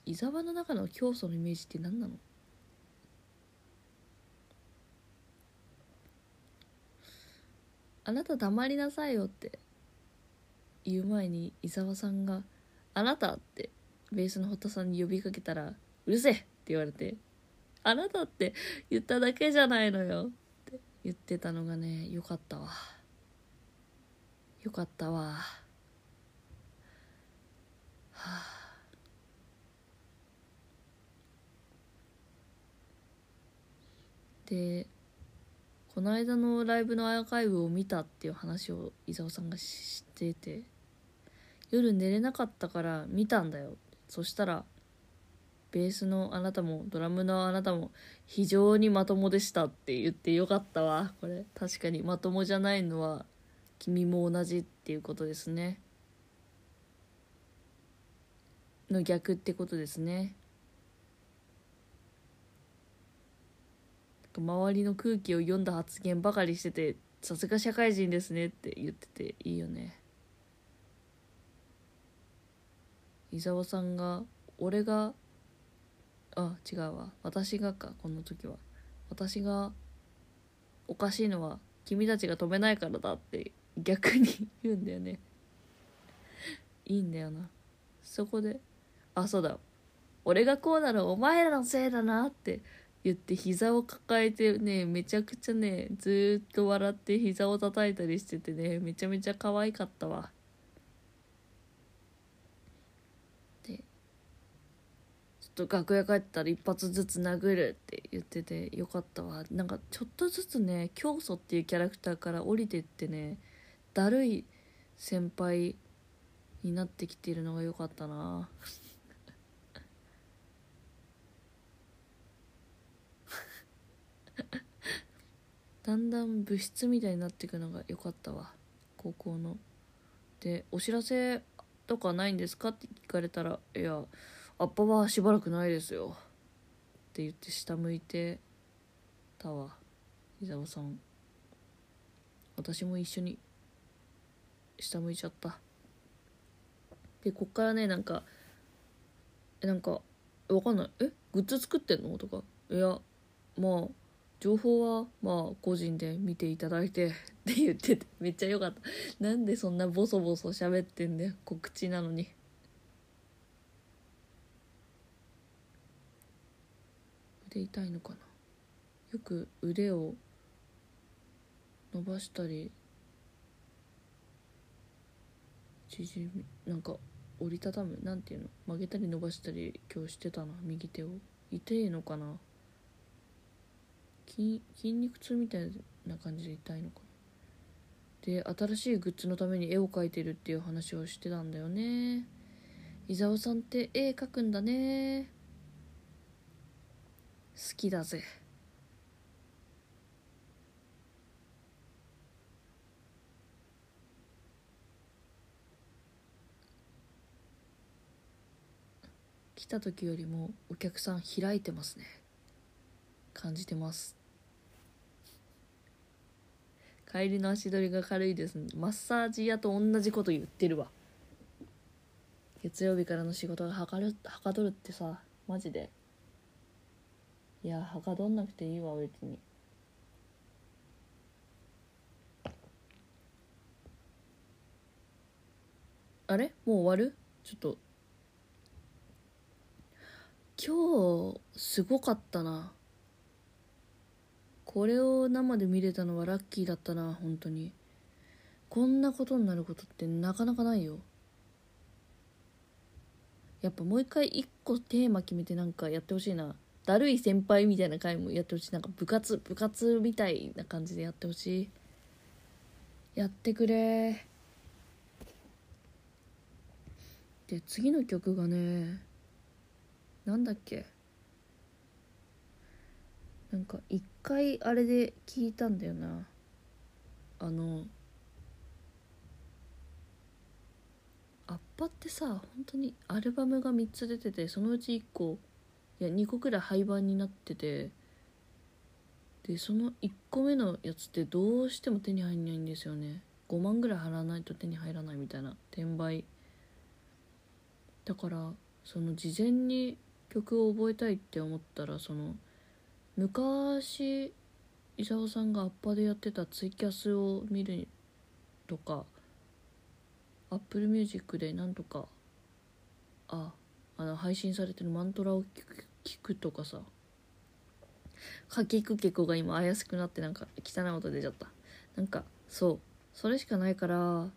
伊沢の中の教祖のイメージって何なの？あなた黙りなさいよって言う前に伊沢さんが「あなた」ってベースの堀田さんに呼びかけたら「うるせえ!」って言われて「あなたって言っただけじゃないのよ」って言ってたのがねよかったわ。よかったわ。はあ。でこの間のライブのアーカイブを見たっていう話を伊沢さんが知ってて夜寝れなかったから見たんだよ。そしたらベースのあなたもドラムのあなたも非常にまともでしたって言ってよかったわ。これ確かにまともじゃないのは君も同じっていうことですね。の逆ってことですね。周りの空気を読んだ発言ばかりしててさすが社会人ですねって言ってていいよね。伊沢さんが俺があ違うわ。私がかこの時は。私がおかしいのは君たちが止めないからだって逆に 言うんだよね。いいんだよな。そこであそうだ。俺がこうならお前らのせいだなって言って膝を抱えてねめちゃくちゃねずっと笑って膝を叩いたりしててねめちゃめちゃ可愛かったわ。でちょっと楽屋帰ったら一発ずつ殴るって言っててよかったわ。なんかちょっとずつね教祖っていうキャラクターから降りてってねだるい先輩になってきているのが良かったな。だんだん部室みたいになっていくのが良かったわ。高校の。で「お知らせとかないんですか?」って聞かれたら「いやアッパはしばらくないですよ」って言って下向いてたわ。伊沢さん。私も一緒に下向いちゃった。でこっからねなんかえなんかわかんない。え？グッズ作ってんの？とか。いやまあ情報はまあ個人で見ていただいて って言っててめっちゃ良かった。なんでそんなボソボソ喋ってんだよ。告知なのに。腕痛いのかな？よく腕を伸ばしたり縮みなんか折りたたむなんていうの？曲げたり伸ばしたり今日してたな右手を。痛いのかな？筋肉痛みたいな感じで痛いのかな。で新しいグッズのために絵を描いてるっていう話をしてたんだよね。伊沢さんって絵描くんだね。好きだぜ。来た時よりもお客さん開いてますね。感じてます。帰りの足取りが軽いです。マッサージ屋と同じこと言ってるわ。月曜日からの仕事がはかるはかどるってさマジで。いやはかどんなくていいわ別に。あれ？もう終わる？ちょっと。今日すごかったな。これを生で見れたのはラッキーだったな本当に。こんなことになることってなかなかないよ。やっぱもう一回一個テーマ決めてなんかやってほしいな。だるい先輩みたいな回もやってほしい。なんか部活部活みたいな感じでやってほしい。やってくれ。で次の曲がねなんだっけ？なんか一回あれで聞いたんだよな。あのアッパってさ本当にアルバムが3つ出ててそのうち1個いや2個くらい廃盤になっててでその1個目のやつってどうしても手に入んないんですよね。5万ぐらい払わないと手に入らないみたいな転売。だからその事前に曲を覚えたいって思ったらその昔伊沢さんがアッパでやってたツイキャスを見るとか Apple Music でなんとかああの配信されてるマントラを聞くとかさかきくけこが今怪しくなってなんか汚い音出ちゃった。なんかそうそれしかないから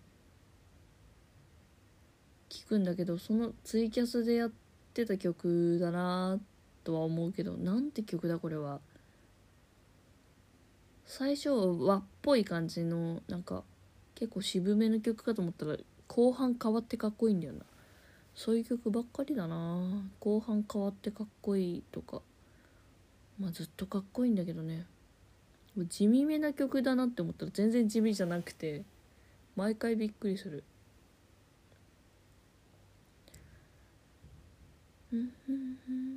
聞くんだけどそのツイキャスでやってた曲だなーってとは思うけどなんて曲だこれは。最初和っぽい感じのなんか結構渋めの曲かと思ったら後半変わってかっこいいんだよな。そういう曲ばっかりだな。後半変わってかっこいいとか。まあずっとかっこいいんだけどね。地味めな曲だなって思ったら全然地味じゃなくて毎回びっくりする。うんうんうん。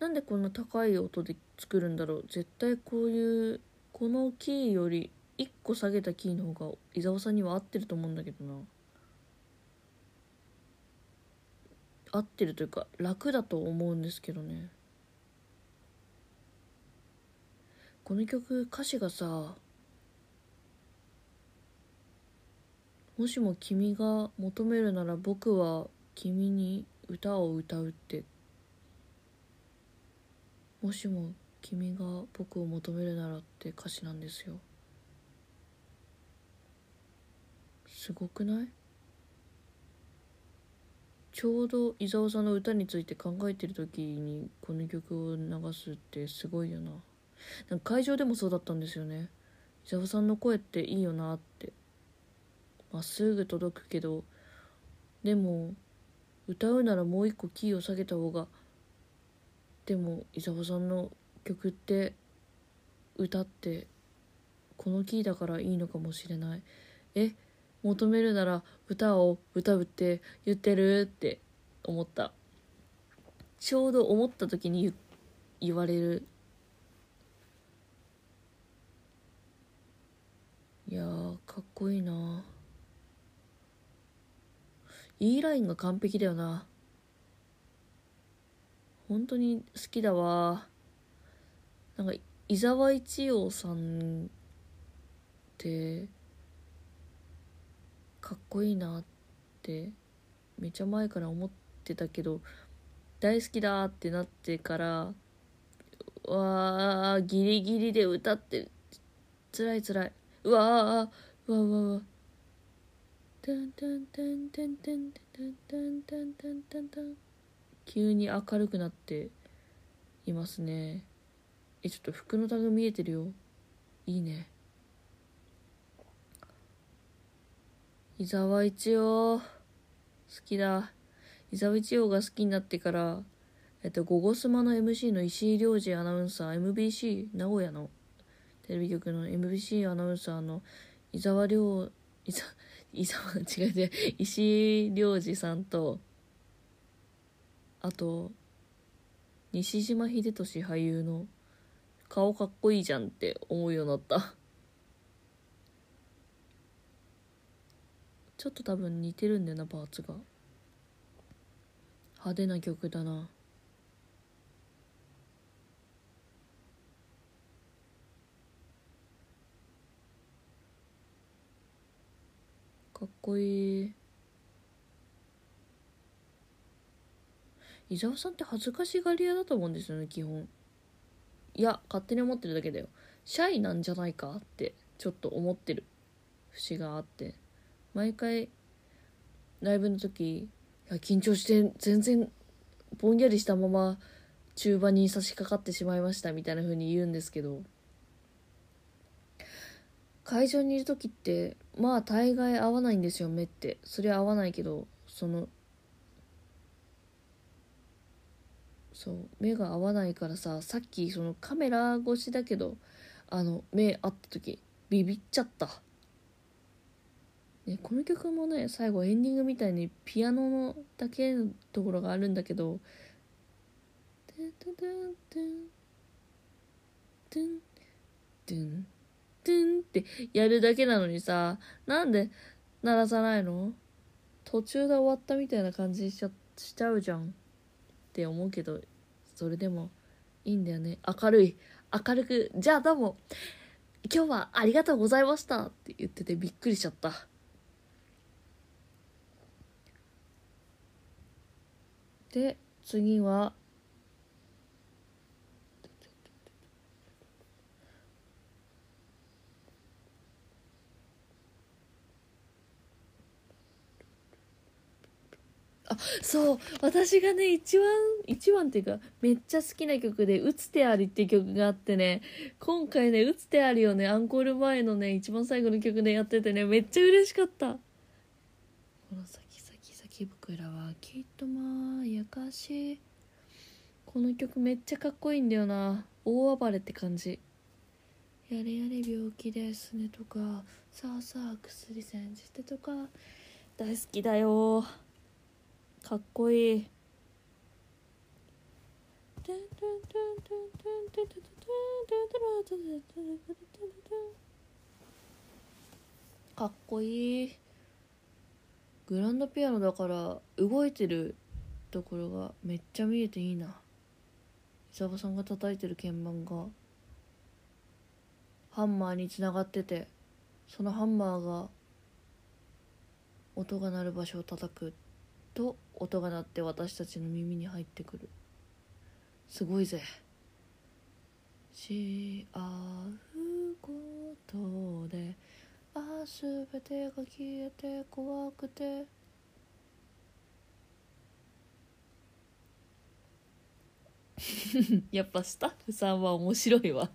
なんでこんな高い音で作るんだろう？絶対こういうこのキーより1個下げたキーの方が伊沢さんには合ってると思うんだけどな。合ってるというか楽だと思うんですけどね。この曲歌詞がさもしも君が求めるなら僕は君に歌を歌うってもしも君が僕を求めるならって歌詞なんですよ。すごくない？ちょうど伊沢さんの歌について考えてる時にこの曲を流すってすごいよな。なんか会場でもそうだったんですよね。伊沢さんの声っていいよなって。まっすぐ届くけどでも歌うならもう一個キーを下げた方がでも伊沢さんの曲って歌ってこのキーだからいいのかもしれない。え求めるなら歌を歌うって言ってるって思った。ちょうど思った時に言われる。いやかっこいいな E ラインが完璧だよな。本当に好きだわ。なんか伊沢一葉さんってかっこいいなってめちゃ前から思ってたけど大好きだってなってからわあギリギリで歌ってつらいつらい。うわあうわうわうわタンタンタンタンタンタンタンタンタンタンタン急に明るくなっていますね。えちょっと服のタグ見えてるよ。いいね。伊沢一葉。好きだ。伊沢一葉が好きになってからえっと「ゴゴスマ」の MC の石井亮次アナウンサー MBC 名古屋のテレビ局の MBC アナウンサーの伊沢亮伊沢違う違う石井亮次さんとあと西島秀俊俳優の顔かっこいいじゃんって思うようになった。ちょっと多分似てるんだよなパーツが。派手な曲だな。かっこいい。伊沢さんって恥ずかしがり屋だと思うんですよね基本。いや勝手に思ってるだけだよ。シャイなんじゃないかってちょっと思ってる節があって。毎回ライブの時いや緊張して全然ぼんやりしたまま中盤に差し掛かってしまいましたみたいな風に言うんですけど。会場にいる時ってまあ大概合わないんですよ目って。そりゃ合わないけどそのそう目が合わないからささっきそのカメラ越しだけどあの目合った時ビビっちゃった、ね、この曲もね最後エンディングみたいにピアノのだけのところがあるんだけど「トゥトゥトゥントゥントゥントゥントゥン」ってやるだけなのにさなんで鳴らさないの途中で終わったみたいな感じしちゃしちゃうじゃんって思うけどそれでもいいんだよね。明るい。明るく「じゃあどうも。今日はありがとうございました」って言っててびっくりしちゃった。で次はそう私がね一番一番っていうかめっちゃ好きな曲で「打つ手あり」っていう曲があってね今回ね「打つ手あり」をねアンコール前のね一番最後の曲でやっててねめっちゃ嬉しかった。この先先先僕らはきっとまやかしい。この曲めっちゃかっこいいんだよな。大暴れって感じ。やれやれ病気ですねとかさあさあ薬煎じてとか大好きだよ。かっこいい。かっこいい。グランドピアノだから動いてるところがめっちゃ見えていいな。伊沢さんが叩いてる鍵盤が。ハンマーにつながっててそのハンマーが音が鳴る場所を叩く。と音が鳴って私たちの耳に入ってくる。すごいぜ。しあうことであすべてが消えて怖くて。やっぱスタッフさんは面白いわ。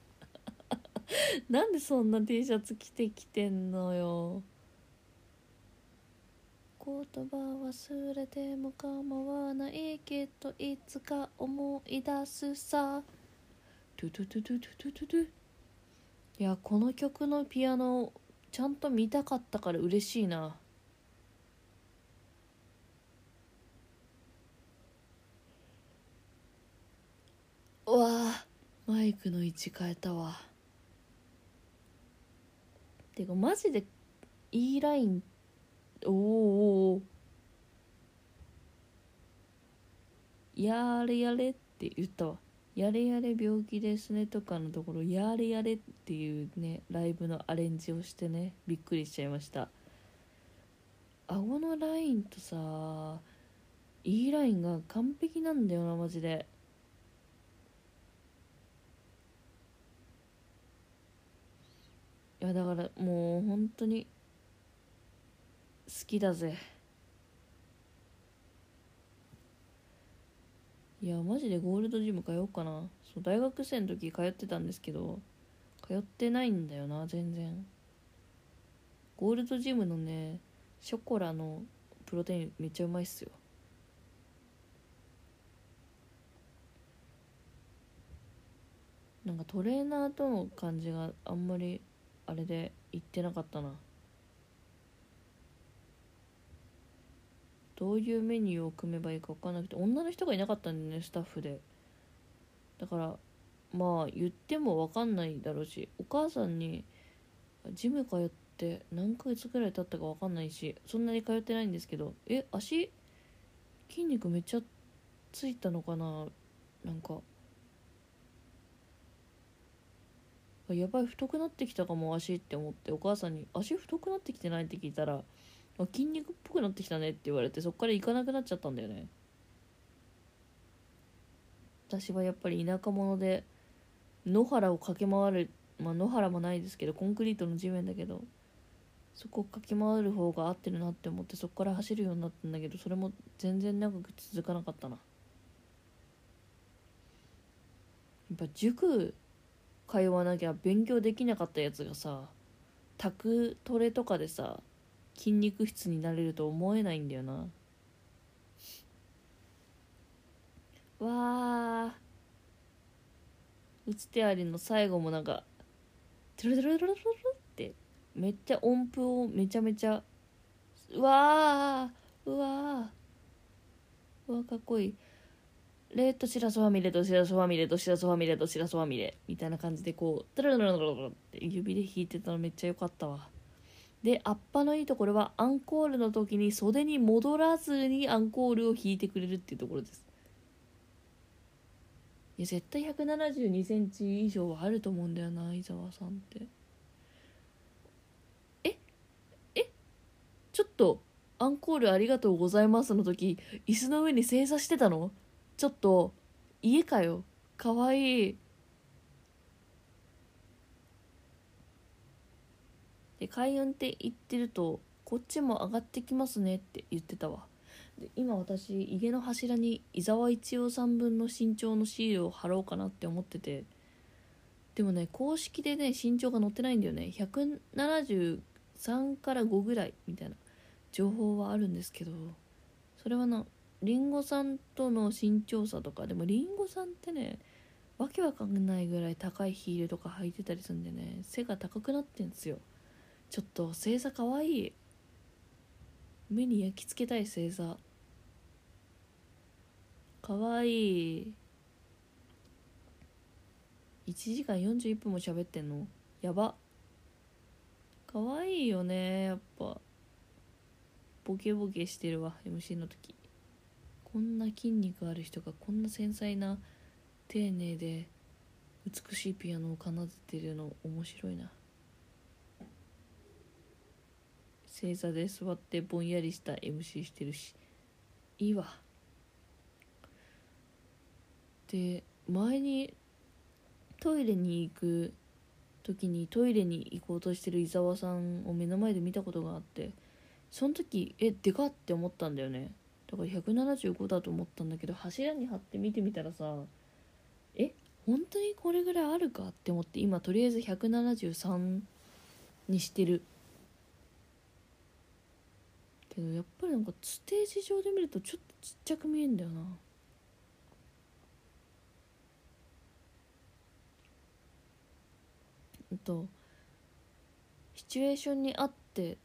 なんでそんな T シャツ着てきてんのよ。言葉忘れても構わないきっといつか思い出すさ。トゥトゥトゥトゥトゥトゥトゥ。いやこの曲のピアノちゃんと見たかったから嬉しいな。うわマイクの位置変えたわ。てかマジで E ラインっておおやれやれって言ったわ。やれやれ病気ですねとかのところやれやれっていうねライブのアレンジをしてねびっくりしちゃいました。顎のラインとさ E ラインが完璧なんだよなマジで。いやだからもう本当に好きだぜ。いやマジでゴールドジム通おうかな。そう大学生の時通ってたんですけど通ってないんだよな全然。ゴールドジムのねショコラのプロテインめっちゃうまいっすよ。なんかトレーナーとの感じがあんまりあれで言ってなかったな。どういうメニューを組めばいいか分かんなくて女の人がいなかったんだよねスタッフでだからまあ言っても分かんないだろうしお母さんにジム通って何ヶ月くらい経ったか分かんないしそんなに通ってないんですけどえ足筋肉めっちゃついたのかななんかやばい太くなってきたかも足って思ってお母さんに「足太くなってきてない?」って聞いたらあ筋肉っぽくなってきたねって言われてそっから行かなくなっちゃったんだよね。私はやっぱり田舎者で野原を駆け回るまあ野原もないですけどコンクリートの地面だけどそこを駆け回る方が合ってるなって思ってそこから走るようになったんだけどそれも全然長く続かなかったな。やっぱ塾通わなきゃ勉強できなかったやつがさ宅トレとかでさ筋肉質になれると思えないんだよな。わあ打つ手ありの最後もなんかトゥルトゥルトゥルトゥルってめっちゃ音符をめちゃめちゃうわーうわー。うわかっこいい。レッドシラソファミレとシラソファミレとシラソファミレとシラソファミレみたいな感じでこうトゥルルルルルルって指で弾いてたのめっちゃ良かったわ。でアッパのいいところはアンコールの時に袖に戻らずにアンコールを弾いてくれるっていうところです。いや絶対1 7 2センチ以上はあると思うんだよな伊沢さんって。え？え？ちょっとアンコールありがとうございますの時椅子の上に正座してたの？ちょっと家かよ。かわいい。で開運って言ってるとこっちも上がってきますねって言ってたわ。で今私家の柱に伊沢一葉さん分の身長のシールを貼ろうかなって思ってて。でもね公式でね身長が載ってないんだよね。173から5ぐらいみたいな情報はあるんですけどそれはなりんごさんとの身長差とか。でもりんごさんってねわけわかんないぐらい高いヒールとか履いてたりするんでね背が高くなってんすよ。ちょっと星座かわい。い目に焼き付けたい星座。かわい。い1時間41分も喋ってんの？やば。かわいいよねやっぱ。ボケボケしてるわ MC の時。こんな筋肉ある人がこんな繊細な丁寧で美しいピアノを奏でてるの面白いな。正座で座ってぼんやりした MC してるし。いいわ。で前にトイレに行く時にトイレに行こうとしてる伊沢さんを目の前で見たことがあってその時えでかって思ったんだよね。だから175だと思ったんだけど柱に貼って見てみたらさえ本当にこれぐらいあるかって思って今とりあえず173にしてる。けどやっぱりなんかステージ上で見るとちょっとちっちゃく見えんだよな。とシチュエーションに合って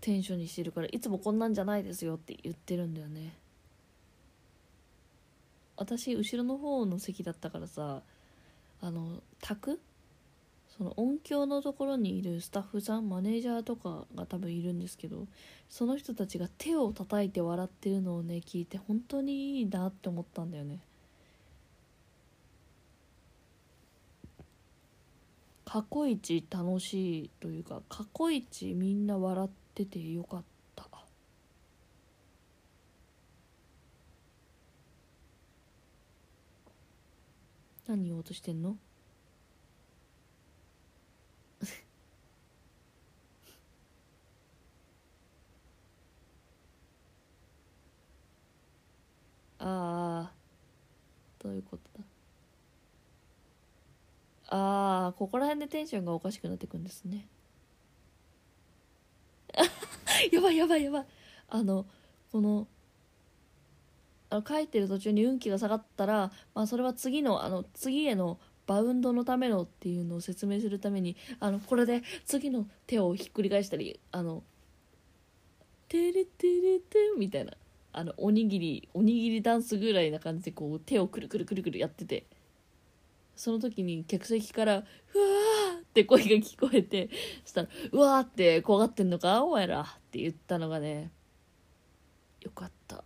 テンションにしてるからいつもこんなんじゃないですよって言ってるんだよね。私後ろの方の席だったからさあの卓その音響のところにいるスタッフさんマネージャーとかが多分いるんですけどその人たちが手を叩いて笑ってるのをね聞いて本当にいいなって思ったんだよね。過去一楽しいというか過去一みんな笑っててよかった。何言おうとしてんの？ああどういうことだああここら辺でテンションがおかしくなってくんですねやばいやばいやばいあのこのあの書いてる途中に運気が下がったら、まあ、それは次のあの次へのバウンドのためのっていうのを説明するためにあのこれで次の手をひっくり返したりあの「テレテレテ」みたいなあのおにぎりおにぎりダンスぐらいな感じでこう手をくるくるくるくるやっててその時に客席から「うわ!」って声が聞こえてそしたら「うわ!」って怖がってんのかお前らって言ったのがねよかった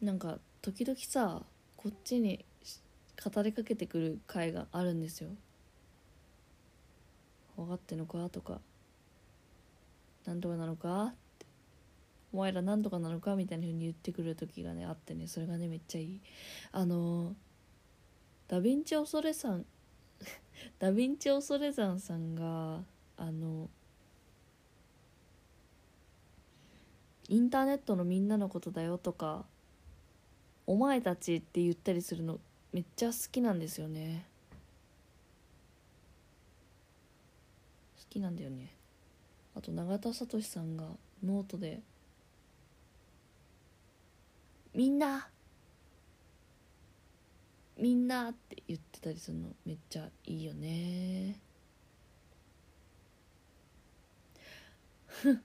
なんか時々さこっちに語りかけてくる回があるんですよ分かってんのかとかなんとかなのか？お前らなんとかなのか？みたいな風に言ってくる時がねあってねそれがねめっちゃいい。あのダヴィンチ恐れさん ダヴィンチ恐れ山さんがあのインターネットのみんなのことだよとかお前たちって言ったりするのめっちゃ好きなんですよね。好きなんだよね。あと永田聡さんがノートでみんなみんなって言ってたりするのめっちゃいいよね。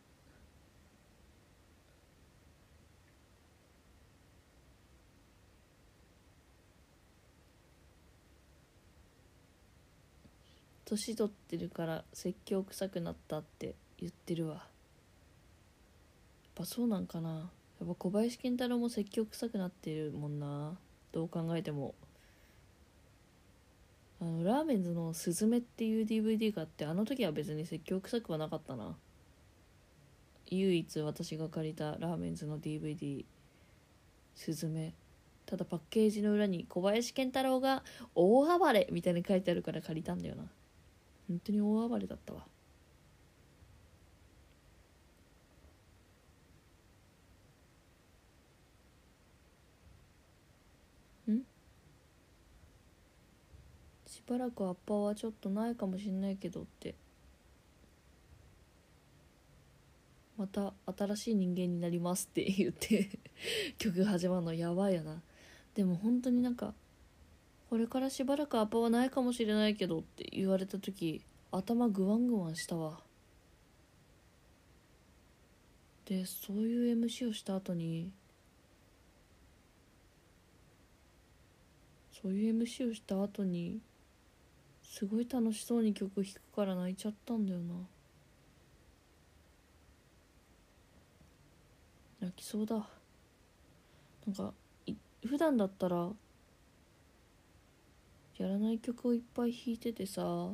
年取ってるから説教臭くなったって言ってるわ。やっぱそうなんかな。やっぱ小林健太郎も説教臭くなってるもんな。どう考えても。あのラーメンズの「すずめ」っていう DVD があってあの時は別に説教臭くはなかったな。唯一私が借りたラーメンズの DVD「すずめ」ただパッケージの裏に小林健太郎が「大暴れ」みたいに書いてあるから借りたんだよな。本当に大暴れだったわんしばらくアッパーはちょっとないかもしんないけどって。また新しい人間になりますって言って 曲始まるのやばいよな。でも本当になんかこれからしばらくアッパーはないかもしれないけどって言われた時頭グワングワンしたわ。でそういう MC をした後にそういう MC をした後にすごい楽しそうに曲弾くから泣いちゃったんだよな。泣きそうだ。なんか普段だったらやらない曲をいっぱい弾いててさ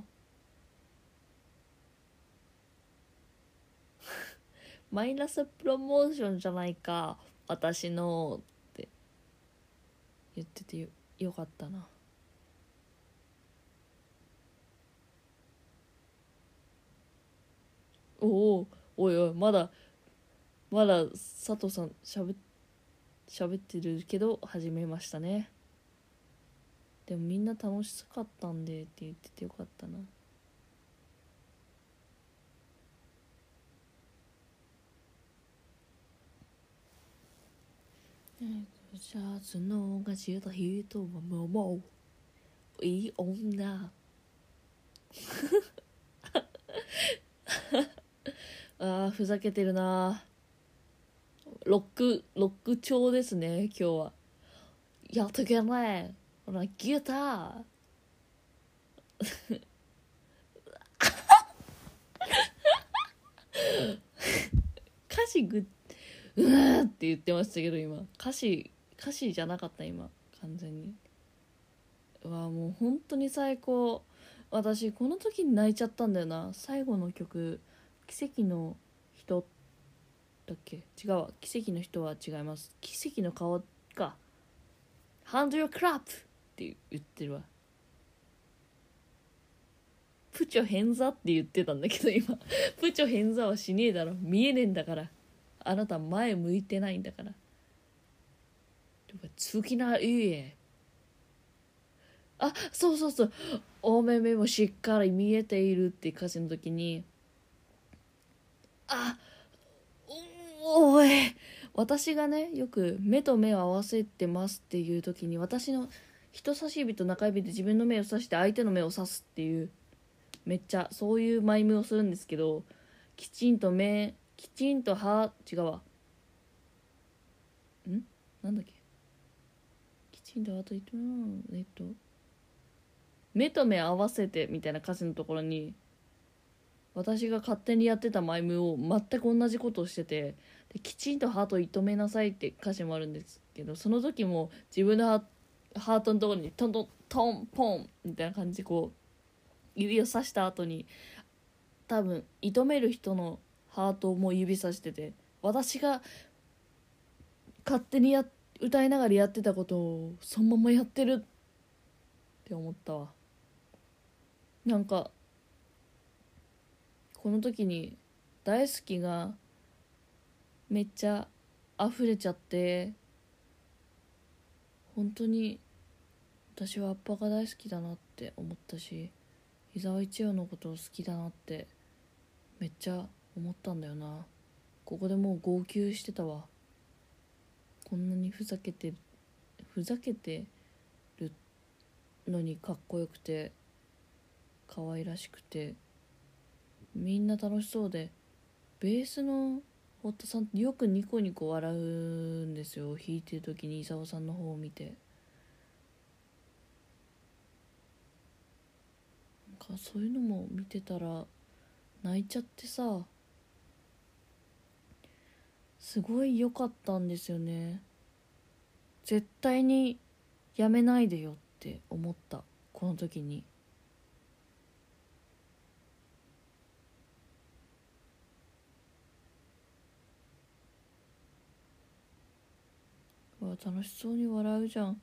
マイナスプロモーションじゃないか私のって言っててよよかったな。おおおいおいまだまだ佐藤さんしゃべ喋ってるけど始めましたね。でもみんな楽しかったんでって言っててよかったな。シャツのがした人はもうもういい女。あーふざけてるな。ロックロック調ですね今日は。やってけないほらギューター歌詞ぐうわって言ってましたけど今。歌詞歌詞じゃなかった今。完全に。うわもう本当に最高。私この時に泣いちゃったんだよな。最後の曲「奇跡の人」だっけ？違うわ。奇跡の人は違います。奇跡の顔か「ハンド your crap」って言ってるわ。プチョ変座って言ってたんだけど今。プチョ変座はしねえだろ。見えねえんだから。あなた前向いてないんだから。次な家あそうそうそう。お目目もしっかり見えているって歌詞の時にあおい。私がねよく目と目を合わせてますっていう時に私の人差し指と中指で自分の目を指して相手の目を指すっていうめっちゃそういうマイムをするんですけどきちんと目きちんと歯違うわ。ん？なんだっけ？きちんとあと言ってもえっと目と目合わせてみたいな歌詞のところに私が勝手にやってたマイムを全く同じことをしててできちんとハートを射止めなさいって歌詞もあるんですけどその時も自分のハートのところにトントントンポンみたいな感じこう指をさした後に多分射止める人のハートも指さしてて私が勝手にや歌いながらやってたことをそのままやってるって思ったわ。なんかこの時に大好きがめっちゃ溢れちゃって本当に私はアッパが大好きだなって思ったし伊沢一葉のことを好きだなってめっちゃ思ったんだよな。ここでもう号泣してたわ。こんなにふざけてふざけてるのにかっこよくて可愛らしくてみんな楽しそうでベースの堀田さんよくニコニコ笑うんですよ。弾いてる時に伊沢さんの方を見て。なんかそういうのも見てたら泣いちゃってさすごい良かったんですよね。絶対にやめないでよって思った。この時に。楽しそうに笑うじゃん。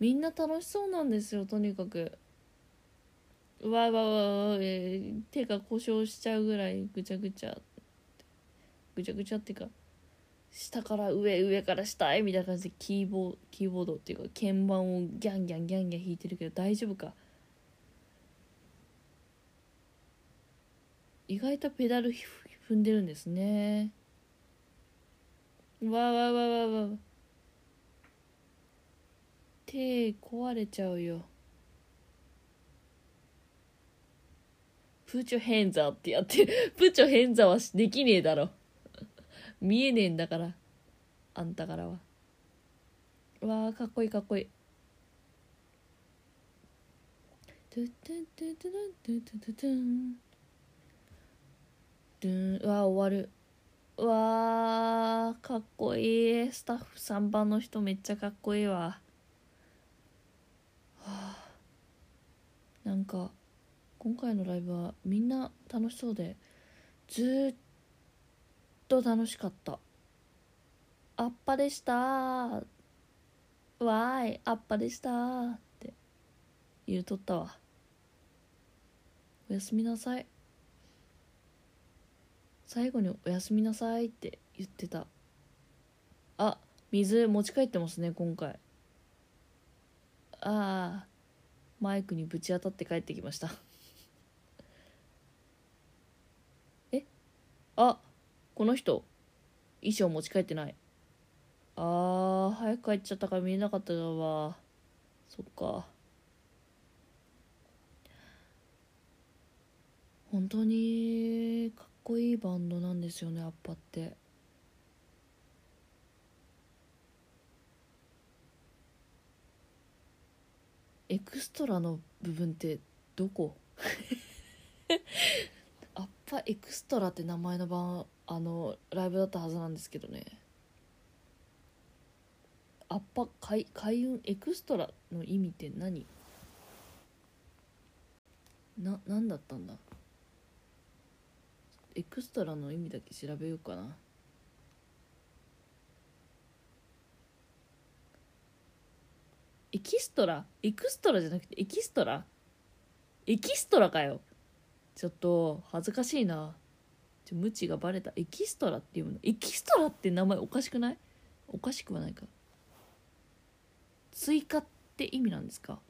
みんな楽しそうなんですよとにかく。わわわわ、えー手が故障しちゃうぐらいぐちゃぐちゃ。ぐちゃぐちゃっていうか下から上上から下へみたいな感じでキーボーキーボードっていうか鍵盤をギャンギャンギャンギャン弾いてるけど大丈夫か？意外とペダル踏んでるんですね。わわわわわわ手壊れちゃうよ。プチョヘンザーってやってプチョヘンザーはできねえだろ。見えねえんだから。あんたからは。わーかっこいいかっこいい。トゥトゥトゥトゥトゥトゥトゥトゥン。ドゥン。うわ終わる。わーかっこいい。スタッフ3番の人めっちゃかっこいいわ。はあ。なんか今回のライブはみんな楽しそうでずっと楽しかった。あっぱでしたわーいあっぱでしたって言うとったわ。おやすみなさい。最後に「おやすみなさい」って言ってた。あ水持ち帰ってますね今回。ああマイクにぶち当たって帰ってきました。え？あこの人衣装持ち帰ってない。あー早く帰っちゃったから見えなかったわそっか。本当にかっこいいバンドなんですよねアッパって。エクストラの部分ってどこ？アッパエクストラって名前の番あのライブだったはずなんですけどね。アッパ開開運エクストラの意味って何？な何だったんだ？エクストラの意味だけ調べようかな。エキストラ？エクストラじゃなくてエキストラ？エキストラかよ。ちょっと恥ずかしいな。ちょ無知がバレた。エキストラっていうの？エキストラって名前おかしくない？おかしくはないか。追加って意味なんですか？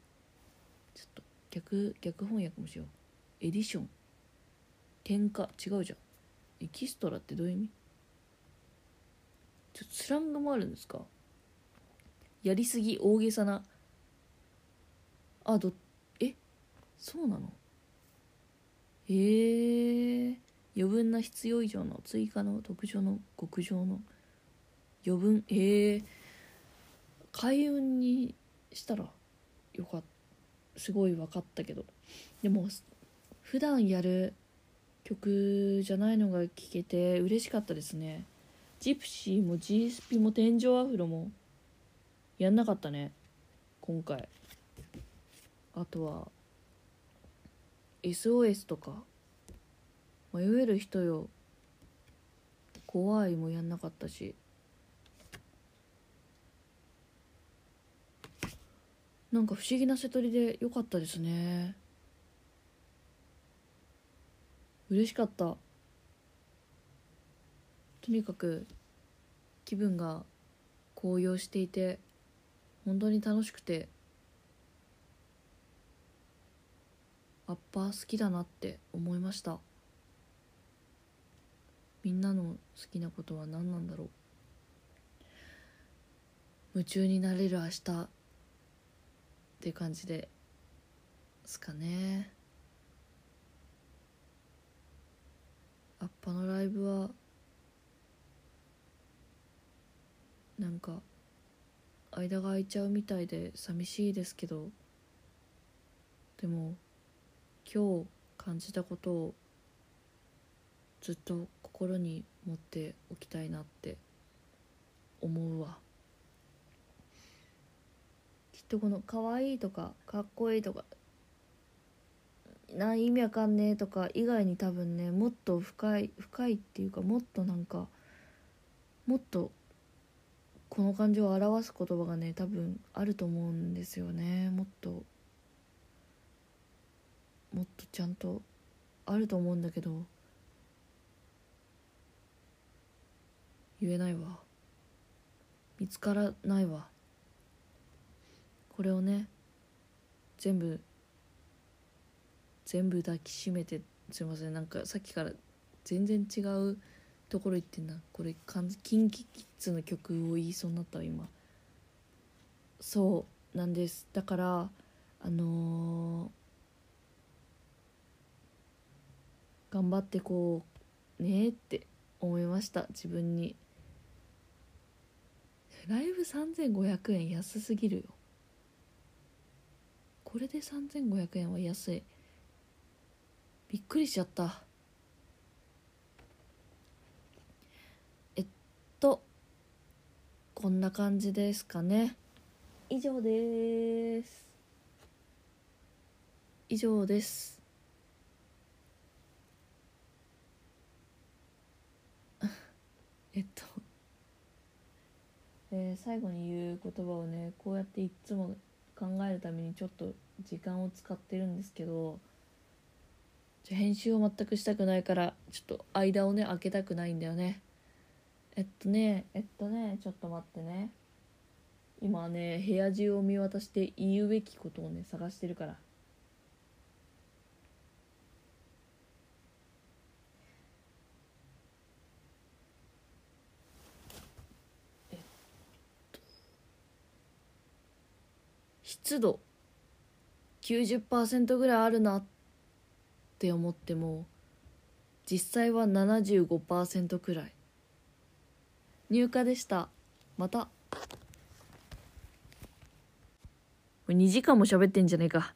ちょっと逆逆翻訳もしよう。エディション。添加違うじゃん。エキストラってどういう意味？ちょっとスラングもあるんですか？やりすぎ大げさな。あどえ？そうなの？へえ。余分な必要以上の追加の特上の極上の？余分？へえ。開運にしたらよかった。すごい分かったけど。でも普段やる曲じゃないのが聴けて嬉しかったですね。ジプシーも GSP も天井アフロもやんなかったね。今回。あとは SOS とか。迷える人よ。怖いもやんなかったし。なんか不思議な瀬取りで良かったですね。嬉しかった。とにかく気分が高揚していて本当に楽しくて。アッパー好きだなって思いました。みんなの好きなことは何なんだろう。夢中になれる明日って感じですかね。アッパのライブはなんか間が空いちゃうみたいで寂しいですけど。でも今日感じたことをずっと心に持っておきたいなって思うわ。きっとこの可愛いとかかっこいいとかな意味わかんねえとか以外に多分ねもっと深い深いっていうかもっとなんかもっとこの感情を表す言葉がね多分あると思うんですよね。もっともっとちゃんとあると思うんだけど言えないわ。見つからないわ。これをね全部全部抱きしめてすいません。なんかさっきから全然違うところ行ってんな。これキンキキッズの曲を言いそうになった今。そうなんです。だからあのー、頑張ってこうねって思いました自分に。ライブ3500円安すぎるよ。これで3500円は安い。びっくりしちゃった。えっとこんな感じですかね。以上です。以上ですえっとえー、最後に言う言葉をねこうやっていっつも考えるためにちょっと時間を使ってるんですけど編集を全くしたくないからちょっと間をね開けたくないんだよね。えっとねえっとねちょっと待ってね。今ね部屋中を見渡して言うべきことをね探してるから。湿度。90%ぐらいあるなって思っても実際は75%くらい。入荷でした。また。2時間も喋ってんじゃねえか。